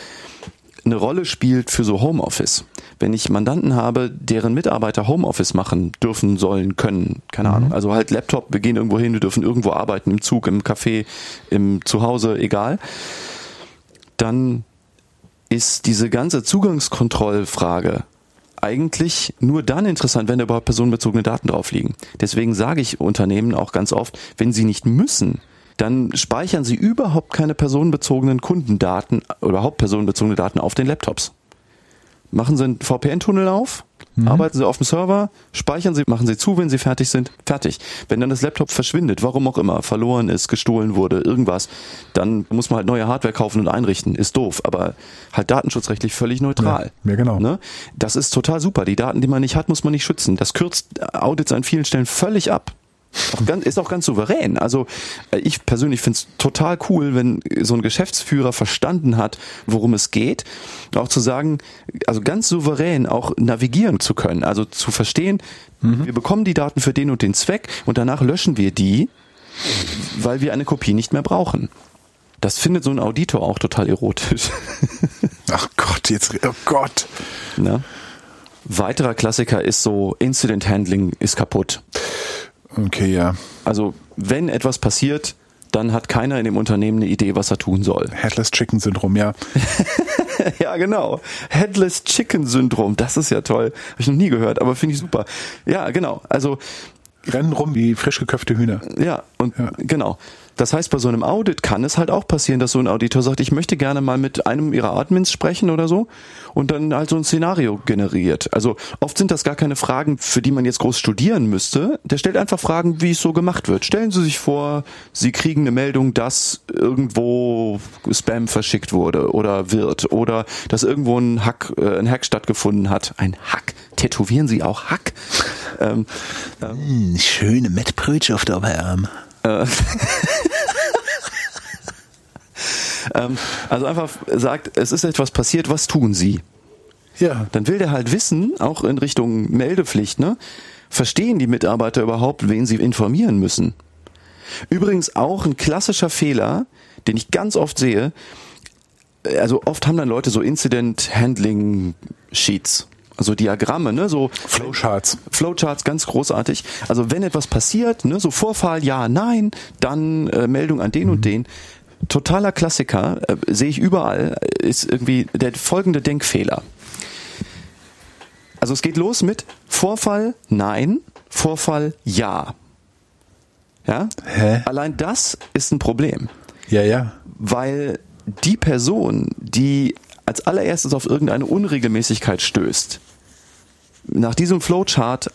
eine Rolle spielt für so Homeoffice. Wenn ich Mandanten habe, deren Mitarbeiter Homeoffice machen dürfen, sollen, können, keine mhm. Ahnung, also halt Laptop, wir gehen irgendwo hin, wir dürfen irgendwo arbeiten, im Zug, im Café, im Zuhause, egal, dann ist diese ganze Zugangskontrollfrage eigentlich nur dann interessant, wenn da überhaupt personenbezogene Daten drauf liegen. Deswegen sage ich Unternehmen auch ganz oft, wenn sie nicht müssen, dann speichern sie überhaupt keine personenbezogenen Kundendaten oder überhaupt personenbezogene Daten auf den Laptops. Machen Sie einen VPN-Tunnel auf, mhm. arbeiten Sie auf dem Server, speichern Sie, machen Sie zu, wenn Sie fertig sind, fertig. Wenn dann das Laptop verschwindet, warum auch immer, verloren ist, gestohlen wurde, irgendwas, dann muss man halt neue Hardware kaufen und einrichten. Ist doof, aber halt datenschutzrechtlich völlig neutral. Ja, ja genau. Ne? Das ist total super. Die Daten, die man nicht hat, muss man nicht schützen. Das kürzt Audits an vielen Stellen völlig ab. Auch ganz, ist auch ganz souverän. Also äh, ich persönlich finde es total cool, wenn so ein Geschäftsführer verstanden hat, worum es geht. Auch zu sagen, also ganz souverän auch navigieren zu können. Also zu verstehen, mhm. wir bekommen die Daten für den und den Zweck und danach löschen wir die, weil wir eine Kopie nicht mehr brauchen. Das findet so ein Auditor auch total erotisch. Ach Gott, jetzt, oh Gott. Na? Weiterer Klassiker ist so, Incident Handling ist kaputt. Okay, ja. Also, wenn etwas passiert, dann hat keiner in dem Unternehmen eine Idee, was er tun soll. Headless Chicken Syndrom, ja. ja, genau. Headless Chicken Syndrom, das ist ja toll. Habe ich noch nie gehört, aber finde ich super. Ja, genau. Also rennen rum wie frisch geköpfte Hühner. Ja, und ja. genau. Das heißt, bei so einem Audit kann es halt auch passieren, dass so ein Auditor sagt, ich möchte gerne mal mit einem ihrer Admins sprechen oder so und dann halt so ein Szenario generiert. Also oft sind das gar keine Fragen, für die man jetzt groß studieren müsste. Der stellt einfach Fragen, wie es so gemacht wird. Stellen Sie sich vor, Sie kriegen eine Meldung, dass irgendwo Spam verschickt wurde oder wird oder dass irgendwo ein Hack, äh, ein Hack stattgefunden hat. Ein Hack. Tätowieren Sie auch Hack? Ähm, ähm, schöne Mettbrötchen auf der Oberarm. Äh, ähm, also einfach sagt, es ist etwas passiert, was tun Sie? Ja. Dann will der halt wissen, auch in Richtung Meldepflicht, ne? Verstehen die Mitarbeiter überhaupt, wen sie informieren müssen? Übrigens auch ein klassischer Fehler, den ich ganz oft sehe. Also oft haben dann Leute so Incident Handling Sheets also Diagramme, ne, so Flowcharts. Flowcharts, ganz großartig. Also wenn etwas passiert, ne, so Vorfall, ja, nein, dann äh, Meldung an den mhm. und den. Totaler Klassiker, äh, sehe ich überall, äh, ist irgendwie der folgende Denkfehler. Also es geht los mit Vorfall, nein, Vorfall, ja. Ja? Hä? Allein das ist ein Problem. Ja, ja. Weil die Person, die als allererstes auf irgendeine Unregelmäßigkeit stößt, nach diesem Flowchart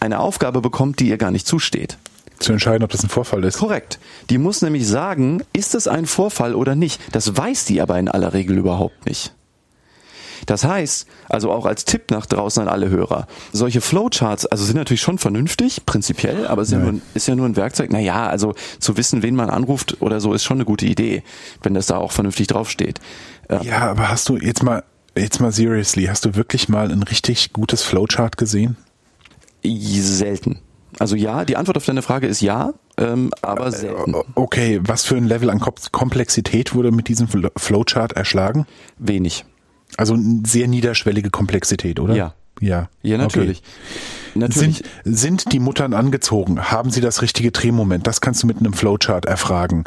eine Aufgabe bekommt, die ihr gar nicht zusteht. Zu entscheiden, ob das ein Vorfall ist. Korrekt. Die muss nämlich sagen, ist es ein Vorfall oder nicht. Das weiß die aber in aller Regel überhaupt nicht. Das heißt, also auch als Tipp nach draußen an alle Hörer, solche Flowcharts, also sind natürlich schon vernünftig, prinzipiell, aber ist ja, nur, ist ja nur ein Werkzeug. Naja, also zu wissen, wen man anruft oder so, ist schon eine gute Idee, wenn das da auch vernünftig draufsteht. Ja, ja aber hast du jetzt mal, jetzt mal seriously, hast du wirklich mal ein richtig gutes Flowchart gesehen? Selten. Also ja, die Antwort auf deine Frage ist ja, ähm, aber äh, selten. Okay, was für ein Level an Komplexität wurde mit diesem Flowchart erschlagen? Wenig. Also sehr niederschwellige Komplexität, oder? Ja. Ja. Ja, natürlich. Okay. natürlich. Sind, sind die Muttern angezogen? Haben sie das richtige Drehmoment? Das kannst du mit einem Flowchart erfragen.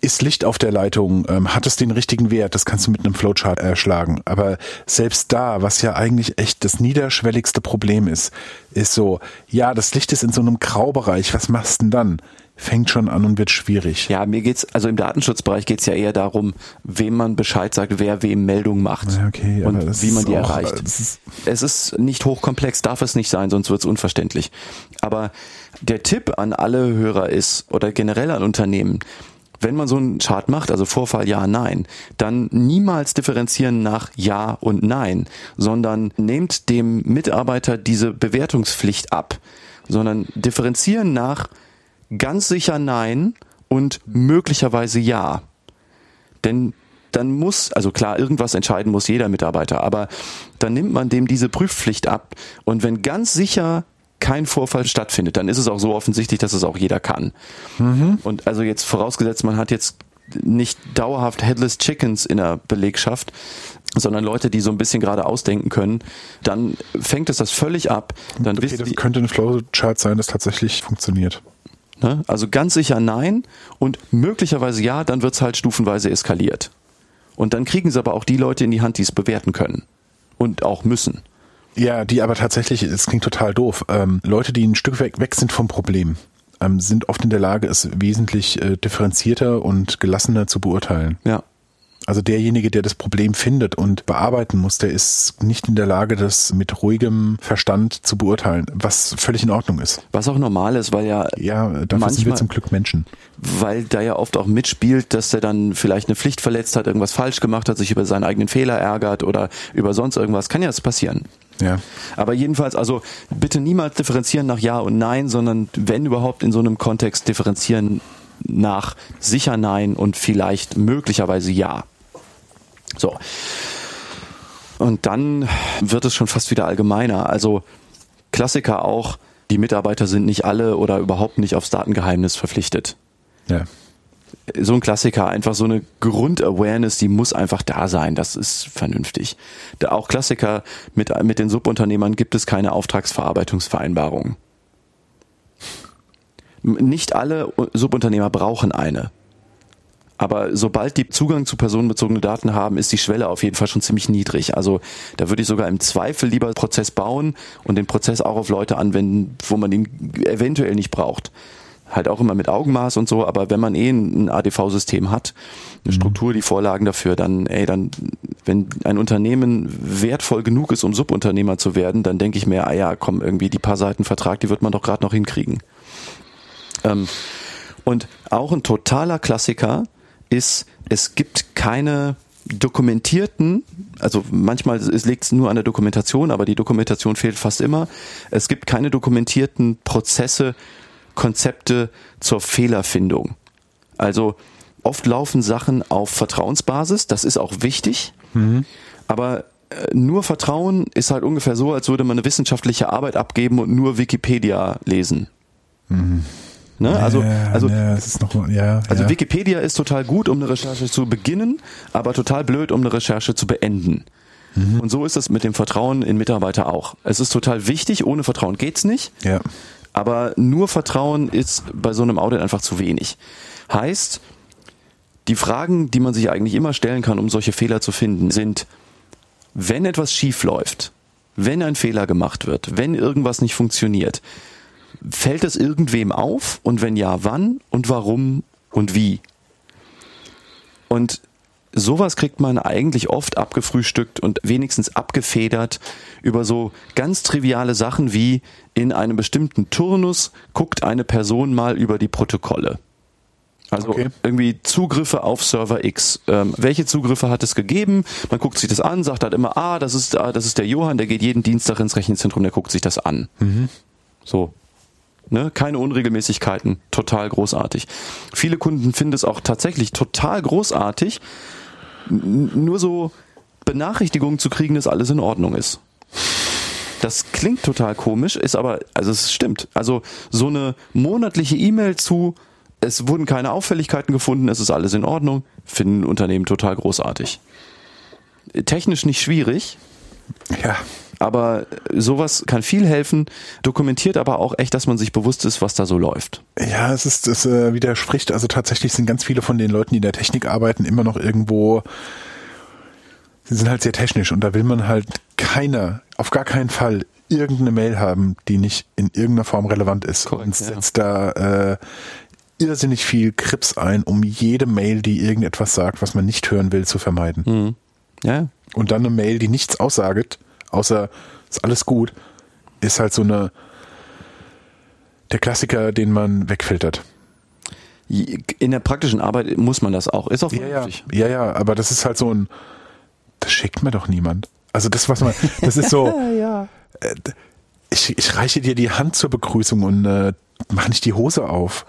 Ist Licht auf der Leitung, ähm, hat es den richtigen Wert, das kannst du mit einem Flowchart erschlagen. Aber selbst da, was ja eigentlich echt das niederschwelligste Problem ist, ist so, ja, das Licht ist in so einem Graubereich, was machst du denn dann? Fängt schon an und wird schwierig. Ja, mir geht's, also im Datenschutzbereich geht's ja eher darum, wem man Bescheid sagt, wer wem Meldungen macht okay, und wie man die auch- erreicht. das ist- es ist nicht hochkomplex, darf es nicht sein, sonst wird's unverständlich. Aber der Tipp an alle Hörer ist, oder generell an Unternehmen, wenn man so einen Chart macht, also Vorfall ja, nein, dann niemals differenzieren nach ja und nein, sondern nehmt dem Mitarbeiter diese Bewertungspflicht ab, sondern differenzieren nach ganz sicher nein und möglicherweise ja. Denn dann muss, also klar, irgendwas entscheiden muss jeder Mitarbeiter, aber dann nimmt man dem diese Prüfpflicht ab und wenn ganz sicher kein Vorfall stattfindet, dann ist es auch so offensichtlich, dass es auch jeder kann. Und also jetzt vorausgesetzt, man hat jetzt nicht dauerhaft Headless Chickens in der Belegschaft, sondern Leute, die so ein bisschen gerade ausdenken können, dann fängt es das völlig ab. Dann Okay, das könnte ein Flowchart sein, das tatsächlich funktioniert. Ne? Also ganz sicher nein und möglicherweise ja, dann wird's halt stufenweise eskaliert. Und dann kriegen sie aber auch die Leute in die Hand, die es bewerten können. Und auch müssen. Ja, die aber tatsächlich, es klingt total doof, ähm, Leute, die ein Stück weg, weg sind vom Problem, ähm, sind oft in der Lage, es wesentlich äh, differenzierter und gelassener zu beurteilen. Ja. Also derjenige, der das Problem findet und bearbeiten muss, der ist nicht in der Lage, das mit ruhigem Verstand zu beurteilen, was völlig in Ordnung ist. Was auch normal ist, weil ja, Ja, dafür sind wir Manchmal- zum Glück Menschen. weil da ja oft auch mitspielt, dass er dann vielleicht eine Pflicht verletzt hat, irgendwas falsch gemacht hat, sich über seinen eigenen Fehler ärgert oder über sonst irgendwas. Kann ja das passieren. Ja. Aber jedenfalls, also bitte niemals differenzieren nach Ja und Nein, sondern wenn überhaupt in so einem Kontext differenzieren nach sicher Nein und vielleicht möglicherweise Ja. So. Und dann wird es schon fast wieder allgemeiner. Also Klassiker auch, die Mitarbeiter sind nicht alle oder überhaupt nicht aufs Datengeheimnis verpflichtet Ja. So ein Klassiker, einfach so eine Grundawareness, die muss einfach da sein. Das ist vernünftig. Da auch Klassiker, mit, mit den Subunternehmern gibt es keine Auftragsverarbeitungsvereinbarung. Nicht alle Subunternehmer brauchen eine. Aber sobald die Zugang zu personenbezogenen Daten haben, ist die Schwelle auf jeden Fall schon ziemlich niedrig. Also da würde ich sogar im Zweifel lieber Prozess bauen und den Prozess auch auf Leute anwenden, wo man ihn eventuell nicht braucht. Halt auch immer mit Augenmaß und so, aber wenn man eh ein ADV-System hat, eine Struktur, die Vorlagen dafür, dann, ey, dann, wenn ein Unternehmen wertvoll genug ist, um Subunternehmer zu werden, dann denke ich mir, ah ja, komm, irgendwie die paar Seiten Vertrag, die wird man doch gerade noch hinkriegen. Ähm, und auch ein totaler Klassiker ist, es gibt keine dokumentierten, also manchmal liegt es nur an der Dokumentation, aber die Dokumentation fehlt fast immer. Es gibt keine dokumentierten Prozesse, Konzepte zur Fehlerfindung. Also oft laufen Sachen auf Vertrauensbasis, das ist auch wichtig, aber äh, nur Vertrauen ist halt ungefähr so, als würde man eine wissenschaftliche Arbeit abgeben und nur Wikipedia lesen. Ne? Also, ja, also ja, noch, ja, also. Wikipedia ist total gut, um eine Recherche zu beginnen, aber total blöd, um eine Recherche zu beenden. Mhm. Und so ist es mit dem Vertrauen in Mitarbeiter auch. Es ist total wichtig, ohne Vertrauen geht's nicht. ja. Aber nur Vertrauen ist bei so einem Audit einfach zu wenig. Heißt, die Fragen, die man sich eigentlich immer stellen kann, um solche Fehler zu finden, sind, wenn etwas schief läuft, wenn ein Fehler gemacht wird, wenn irgendwas nicht funktioniert, fällt es irgendwem auf und wenn ja, wann und warum und wie? Und sowas kriegt man eigentlich oft abgefrühstückt und wenigstens abgefedert über so ganz triviale Sachen wie in einem bestimmten Turnus guckt eine Person mal über die Protokolle. Also Okay. irgendwie Zugriffe auf Server X. Ähm, welche Zugriffe hat es gegeben? Man guckt sich das an, sagt halt immer, ah, das ist, ah, das ist der Johann, der geht jeden Dienstag ins Rechenzentrum, der guckt sich das an. So. Ne? Keine Unregelmäßigkeiten, total großartig. Viele Kunden finden es auch tatsächlich total großartig, nur so Benachrichtigungen zu kriegen, dass alles in Ordnung ist. Das klingt total komisch, ist aber, also es stimmt. Also so eine monatliche E-Mail zu, es wurden keine Auffälligkeiten gefunden, es ist alles in Ordnung, finden Unternehmen total großartig. Technisch nicht schwierig, Ja, Aber sowas kann viel helfen, dokumentiert aber auch echt, dass man sich bewusst ist, was da so läuft. Ja, es ist, es äh, widerspricht. Also tatsächlich sind ganz viele von den Leuten, die in der Technik arbeiten, immer noch irgendwo, sie sind halt sehr technisch und da will man halt keiner, auf gar keinen Fall irgendeine Mail haben, die nicht in irgendeiner Form relevant ist. Korrekt, und ja. setzt da äh, irrsinnig viel Krips ein, um jede Mail, die irgendetwas sagt, was man nicht hören will, zu vermeiden. Mhm. Ja, Und dann eine Mail, die nichts aussaget, außer ist alles gut, ist halt so eine der Klassiker, den man wegfiltert. in der praktischen Arbeit muss man das auch. Ist auch Ja, ja, vernünftig. ja, ja, aber das ist halt so ein, das schickt mir doch niemand. Also das, was man, das ist so, äh, ich, ich reiche dir die Hand zur Begrüßung und äh, mach nicht die Hose auf.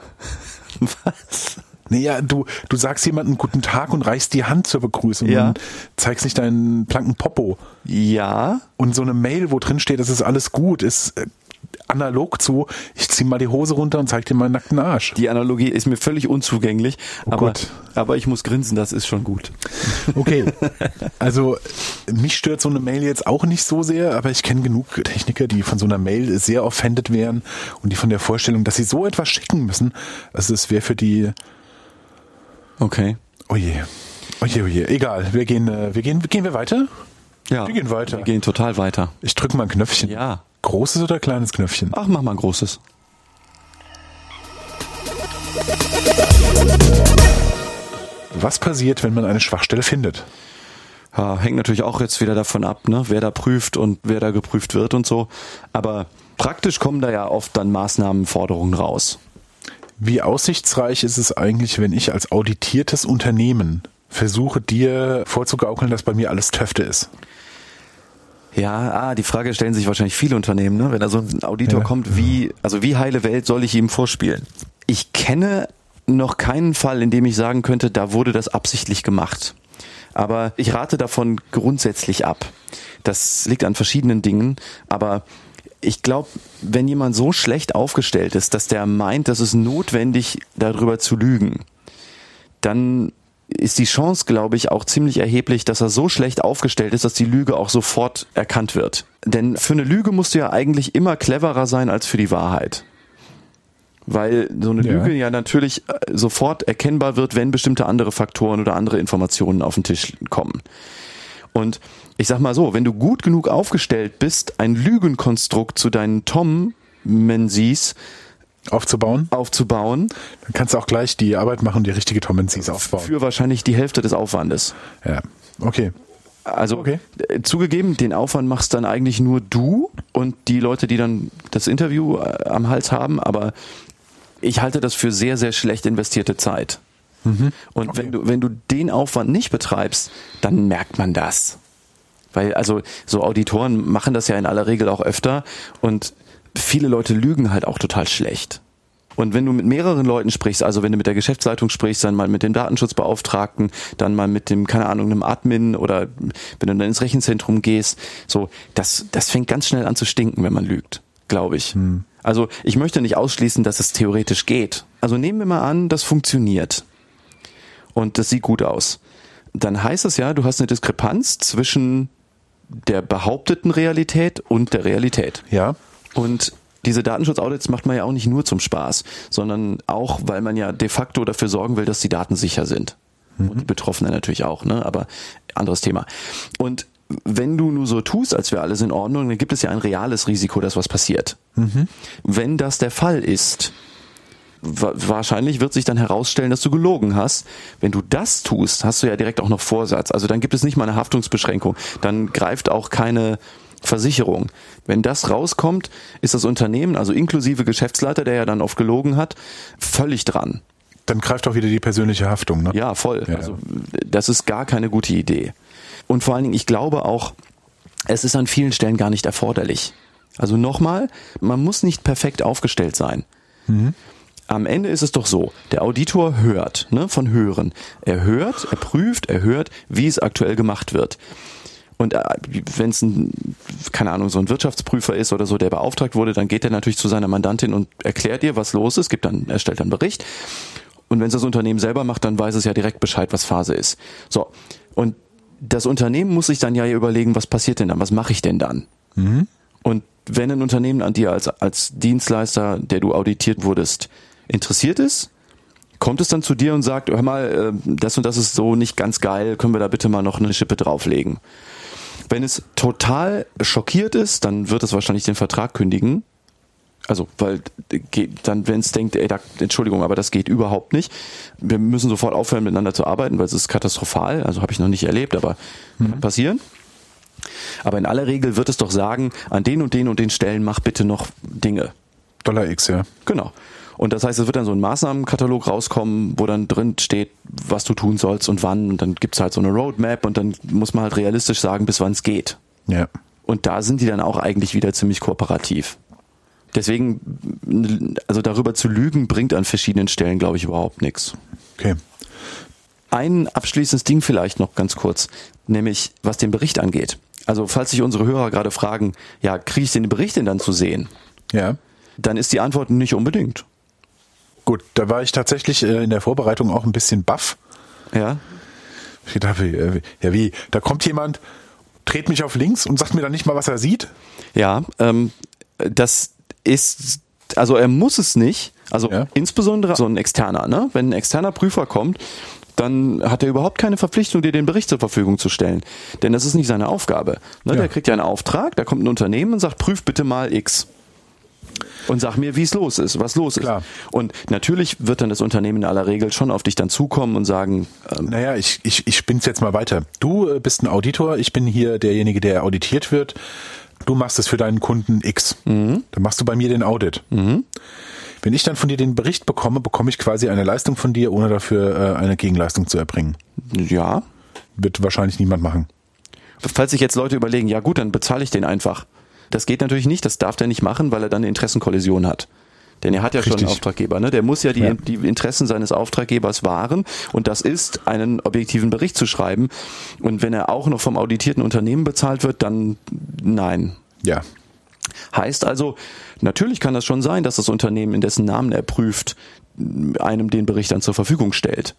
Was? Naja, du, du sagst jemandem guten Tag und reichst die Hand zur Begrüßung Ja. und zeigst nicht deinen blanken Popo. Ja, Und so eine Mail, wo drin steht, das ist alles gut, ist äh, analog zu, ich zieh mal die Hose runter und zeig dir meinen nackten Arsch. die Analogie ist mir völlig unzugänglich, Oh aber, Gott. aber ich muss grinsen, das ist schon gut. Okay. Also mich stört so eine Mail jetzt auch nicht so sehr, aber ich kenne genug Techniker, die von so einer Mail sehr offended wären und die von der Vorstellung, dass sie so etwas schicken müssen, also es wäre für die, Okay. oh je, oh je, oh je, egal, wir gehen, äh, wir gehen, gehen wir weiter? Ja. Wir gehen weiter. Wir gehen total weiter. Ich drücke mal ein Knöpfchen. Ja. Großes oder kleines Knöpfchen? Ach, mach mal ein großes. Was passiert, wenn man eine Schwachstelle findet? Ja, hängt natürlich auch jetzt wieder davon ab, ne, wer da prüft und wer da geprüft wird und so. Aber praktisch kommen da ja oft dann Maßnahmenforderungen raus. Wie aussichtsreich ist es eigentlich, wenn ich als auditiertes Unternehmen versuche, dir vorzugaukeln, dass bei mir alles Töfte ist? Ja, ah, die Frage stellen sich wahrscheinlich viele Unternehmen, ne? wenn da so ein Auditor Ja. kommt, wie, also wie heile Welt soll ich ihm vorspielen? Ich kenne noch keinen Fall, in dem ich sagen könnte, da wurde das absichtlich gemacht. Aber ich rate davon grundsätzlich ab. Das liegt an verschiedenen Dingen, aber ich glaube, wenn jemand so schlecht aufgestellt ist, dass der meint, dass es notwendig, darüber zu lügen, dann ist die Chance, glaube ich, auch ziemlich erheblich, dass er so schlecht aufgestellt ist, dass die Lüge auch sofort erkannt wird. Denn für eine Lüge musst du ja eigentlich immer cleverer sein als für die Wahrheit. Weil so eine Ja. Lüge ja natürlich äh, sofort erkennbar wird, wenn bestimmte andere Faktoren oder andere Informationen auf den Tisch kommen. Und ich sag mal so, wenn du gut genug aufgestellt bist, ein Lügenkonstrukt zu deinen Tom-Menzies Aufzubauen? aufzubauen, Dann kannst du auch gleich die Arbeit machen die richtige Tom Menzies aufbauen. für wahrscheinlich die Hälfte des Aufwandes. Ja, okay. Also Okay. äh, zugegeben, den Aufwand machst dann eigentlich nur du und die Leute, die dann das Interview äh, am Hals haben, aber ich halte das für sehr, sehr schlecht investierte Zeit. Und wenn du, wenn du den Aufwand nicht betreibst, dann merkt man das. Weil, also, so Auditoren machen das ja in aller Regel auch öfter und viele Leute lügen halt auch total schlecht. Und wenn du mit mehreren Leuten sprichst, also wenn du mit der Geschäftsleitung sprichst, dann mal mit dem Datenschutzbeauftragten, dann mal mit dem, keine Ahnung, einem Admin oder wenn du dann ins Rechenzentrum gehst, so, das, das fängt ganz schnell an zu stinken, wenn man lügt, glaube ich. Also ich möchte nicht ausschließen, dass es theoretisch geht. Also nehmen wir mal an, das funktioniert. Und das sieht gut aus. Dann heißt es ja, du hast eine Diskrepanz zwischen der behaupteten Realität und der Realität. Ja, Und diese Datenschutzaudits macht man ja auch nicht nur zum Spaß, sondern auch, weil man ja de facto dafür sorgen will, dass die Daten sicher sind. Und die Betroffenen natürlich auch, ne? Aber anderes Thema. Und wenn du nur so tust, als wäre alles in Ordnung, dann gibt es ja ein reales Risiko, dass was passiert. Wenn das der Fall ist, wahrscheinlich wird sich dann herausstellen, dass du gelogen hast. Wenn du das tust, hast du ja direkt auch noch Vorsatz. Also dann gibt es nicht mal eine Haftungsbeschränkung. Dann greift auch keine Versicherung. Wenn das rauskommt, ist das Unternehmen, also inklusive Geschäftsleiter, der ja dann oft gelogen hat, völlig dran. dann greift auch wieder die persönliche Haftung. Ne? Ja, voll. Ja, also das ist gar keine gute Idee. Und vor allen Dingen, ich glaube auch, es ist an vielen Stellen gar nicht erforderlich. Also nochmal, man muss nicht perfekt aufgestellt sein. Am Ende ist es doch so, der Auditor hört, ne, von Hören. Er hört, er prüft, er hört, wie es aktuell gemacht wird. Und wenn es ein, keine Ahnung, so ein Wirtschaftsprüfer ist oder so, der beauftragt wurde, dann geht er natürlich zu seiner Mandantin und erklärt ihr, was los ist, gibt dann, erstellt dann einen Bericht. Und wenn es das Unternehmen selber macht, dann weiß es ja direkt Bescheid, was Phase ist. So. Und das Unternehmen muss sich dann ja überlegen, was passiert denn dann? Was mache ich denn dann? Und wenn ein Unternehmen an dir als, als Dienstleister, der du auditiert wurdest, interessiert ist, kommt es dann zu dir und sagt, hör mal, äh, das und das ist so nicht ganz geil, können wir da bitte mal noch eine Schippe drauflegen. Wenn es total schockiert ist, dann wird es wahrscheinlich den Vertrag kündigen. Also, weil geht dann, wenn es denkt, ey, da, Entschuldigung, aber das geht überhaupt nicht. Wir müssen sofort aufhören, miteinander zu arbeiten, weil es ist katastrophal. Also habe ich noch nicht erlebt, aber kann passieren. Aber in aller Regel wird es doch sagen, an den und den und den Stellen mach bitte noch Dinge. Dollar X, ja. Genau. Und das heißt, es wird dann so ein Maßnahmenkatalog rauskommen, wo dann drin steht, was du tun sollst und wann. Und dann gibt's halt so eine Roadmap und dann muss man halt realistisch sagen, bis wann es geht. Ja. Und da sind die dann auch eigentlich wieder ziemlich kooperativ. Deswegen, also darüber zu lügen, bringt an verschiedenen Stellen, glaube ich, überhaupt nichts. Okay. Ein abschließendes Ding vielleicht noch ganz kurz, nämlich was den Bericht angeht. Also falls sich unsere Hörer gerade fragen, ja, kriege ich den Bericht denn dann zu sehen? Ja. Dann ist die Antwort nicht unbedingt. Gut, da war ich tatsächlich äh, in der Vorbereitung auch ein bisschen baff. Ja, Ich dachte, äh, ja wie, da kommt jemand, dreht mich auf links und sagt mir dann nicht mal, was er sieht. ja, ähm, das ist, also er muss es nicht. Also Ja. insbesondere so ein externer, ne? Wenn ein externer Prüfer kommt, dann hat er überhaupt keine Verpflichtung, dir den Bericht zur Verfügung zu stellen. Denn das ist nicht seine Aufgabe. Ne? Ja. Der kriegt ja einen Auftrag, da kommt ein Unternehmen und sagt, prüf bitte mal X. Und sag mir, wie es los ist, was los Klar. ist. Und natürlich wird dann das Unternehmen in aller Regel schon auf dich dann zukommen und sagen, ähm, Naja, ich, ich, ich spinn's jetzt mal weiter. Du äh, bist ein Auditor, ich bin hier derjenige, der auditiert wird. Du machst es für deinen Kunden X. Dann machst du bei mir den Audit. Wenn ich dann von dir den Bericht bekomme, bekomme ich quasi eine Leistung von dir, ohne dafür äh, eine Gegenleistung zu erbringen. ja, Wird wahrscheinlich niemand machen. falls sich jetzt Leute überlegen, ja gut, dann bezahle ich den einfach. Das geht natürlich nicht, das darf der nicht machen, weil er dann eine Interessenkollision hat. Denn er hat ja schon Richtig. einen Auftraggeber, ne? Der muss ja die, Ja. die Interessen seines Auftraggebers wahren und das ist, einen objektiven Bericht zu schreiben. Und wenn er auch noch vom auditierten Unternehmen bezahlt wird, dann nein. Ja. Heißt also, natürlich kann das schon sein, dass das Unternehmen, in dessen Namen er prüft, einem den Bericht dann zur Verfügung stellt.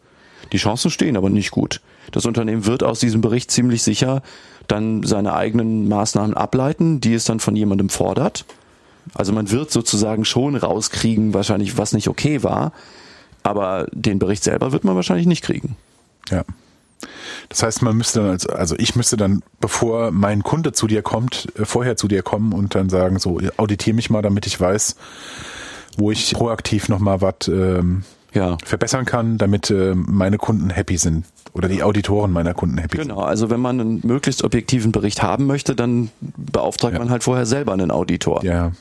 Die Chancen stehen aber nicht gut. Das Unternehmen wird aus diesem Bericht ziemlich sicher dann seine eigenen Maßnahmen ableiten, die es dann von jemandem fordert. Also man wird sozusagen schon rauskriegen, wahrscheinlich, was nicht okay war, aber den Bericht selber wird man wahrscheinlich nicht kriegen. Ja. Das heißt, man müsste dann, als, also ich müsste dann, bevor mein Kunde zu dir kommt, äh, vorher zu dir kommen und dann sagen, so, auditier mich mal, damit ich weiß, wo ich proaktiv nochmal was ähm, Ja. verbessern kann, damit äh, meine Kunden happy sind oder die Auditoren meiner Kunden happy Genau, also wenn man einen möglichst objektiven Bericht haben möchte, dann beauftragt Ja. man halt vorher selber einen Auditor. Ja.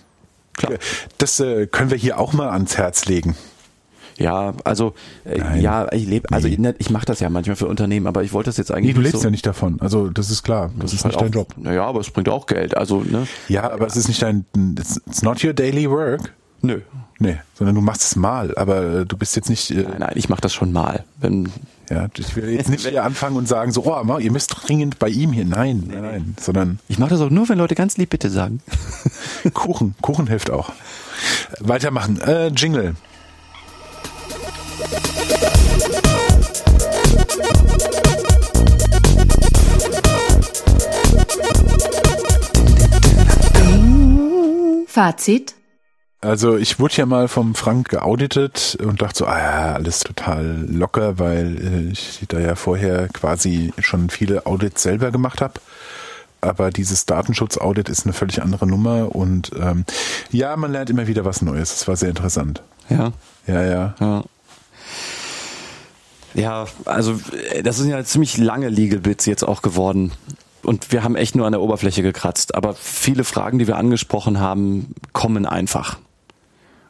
Klar. Das äh, können wir hier auch mal ans Herz legen. Ja, also äh, ja, ich lebe, also Nee. ich, ich mache das ja manchmal für Unternehmen, aber ich wollte das jetzt eigentlich Nee, du lebst so, ja nicht davon. Also das ist klar. Das, ist halt nicht dein Job. Naja, aber es bringt auch Geld. Also, ne? Ja, aber es ist nicht dein, it's, it's not your daily work. Nö. Nee, sondern du machst es mal, aber äh, du bist jetzt nicht, äh, Nein, nein, ich mache das schon mal. Wenn, ja, ich will jetzt nicht hier anfangen und sagen so, oh, ihr müsst dringend bei ihm hier. Nein, nein, nein, sondern ich mache das auch nur, wenn Leute ganz lieb bitte sagen. Kuchen, Kuchen hilft auch. Weitermachen, äh, Jingle. Fazit. Also ich wurde ja mal vom Frank geauditet und dachte so, ah ja, alles total locker, weil äh, ich da ja vorher quasi schon viele Audits selber gemacht habe. Aber dieses Datenschutz-Audit ist eine völlig andere Nummer und ähm, ja, man lernt immer wieder was Neues. Das war sehr interessant. Ja. Ja, ja. Ja. Ja, also äh, das sind ja ziemlich lange Legal Bits jetzt auch geworden. Und wir haben echt nur an der Oberfläche gekratzt. Aber viele Fragen, die wir angesprochen haben, kommen einfach.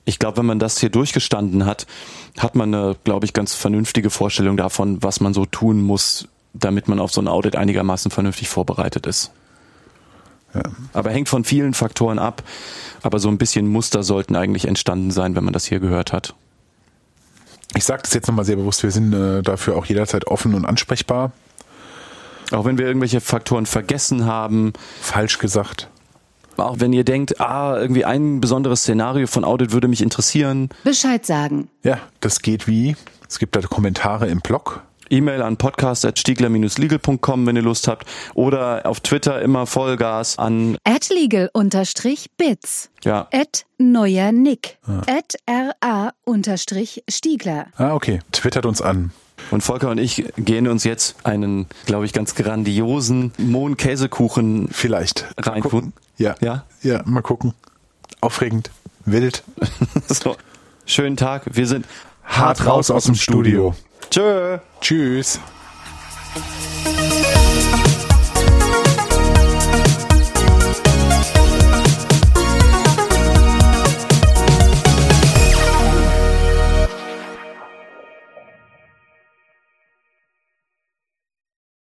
Ich glaube, wenn man das hier durchgestanden hat, hat man eine, glaube ich, ganz vernünftige Vorstellung davon, was man so tun muss, damit man auf so ein Audit einigermaßen vernünftig vorbereitet ist. Ja. Aber hängt von vielen Faktoren ab. Aber so ein bisschen Muster sollten eigentlich entstanden sein, wenn man das hier gehört hat. Ich sage das jetzt nochmal sehr bewusst, wir sind äh, dafür auch jederzeit offen und ansprechbar. Auch wenn wir irgendwelche Faktoren vergessen haben, Falsch gesagt. Auch wenn ihr denkt, ah, irgendwie ein besonderes Szenario von Audit würde mich interessieren. Bescheid sagen. Ja, das geht wie? Es gibt da Kommentare im Blog. E-Mail an podcast.stiegler-legal.com, wenn ihr Lust habt. Oder auf Twitter immer Vollgas an, At legal-bits. ja, At neuer Nick. At ra-stiegler. Ah, okay. Twittert uns an. Und Volker und ich gehen uns jetzt einen, glaube ich, ganz grandiosen Mohn-Käsekuchen Vielleicht. Gucken. Ja. Ja? Ja, mal gucken. Aufregend. Wild. so. Schönen Tag. Wir sind Hart raus aus dem Studio. Tschö. Tschüss.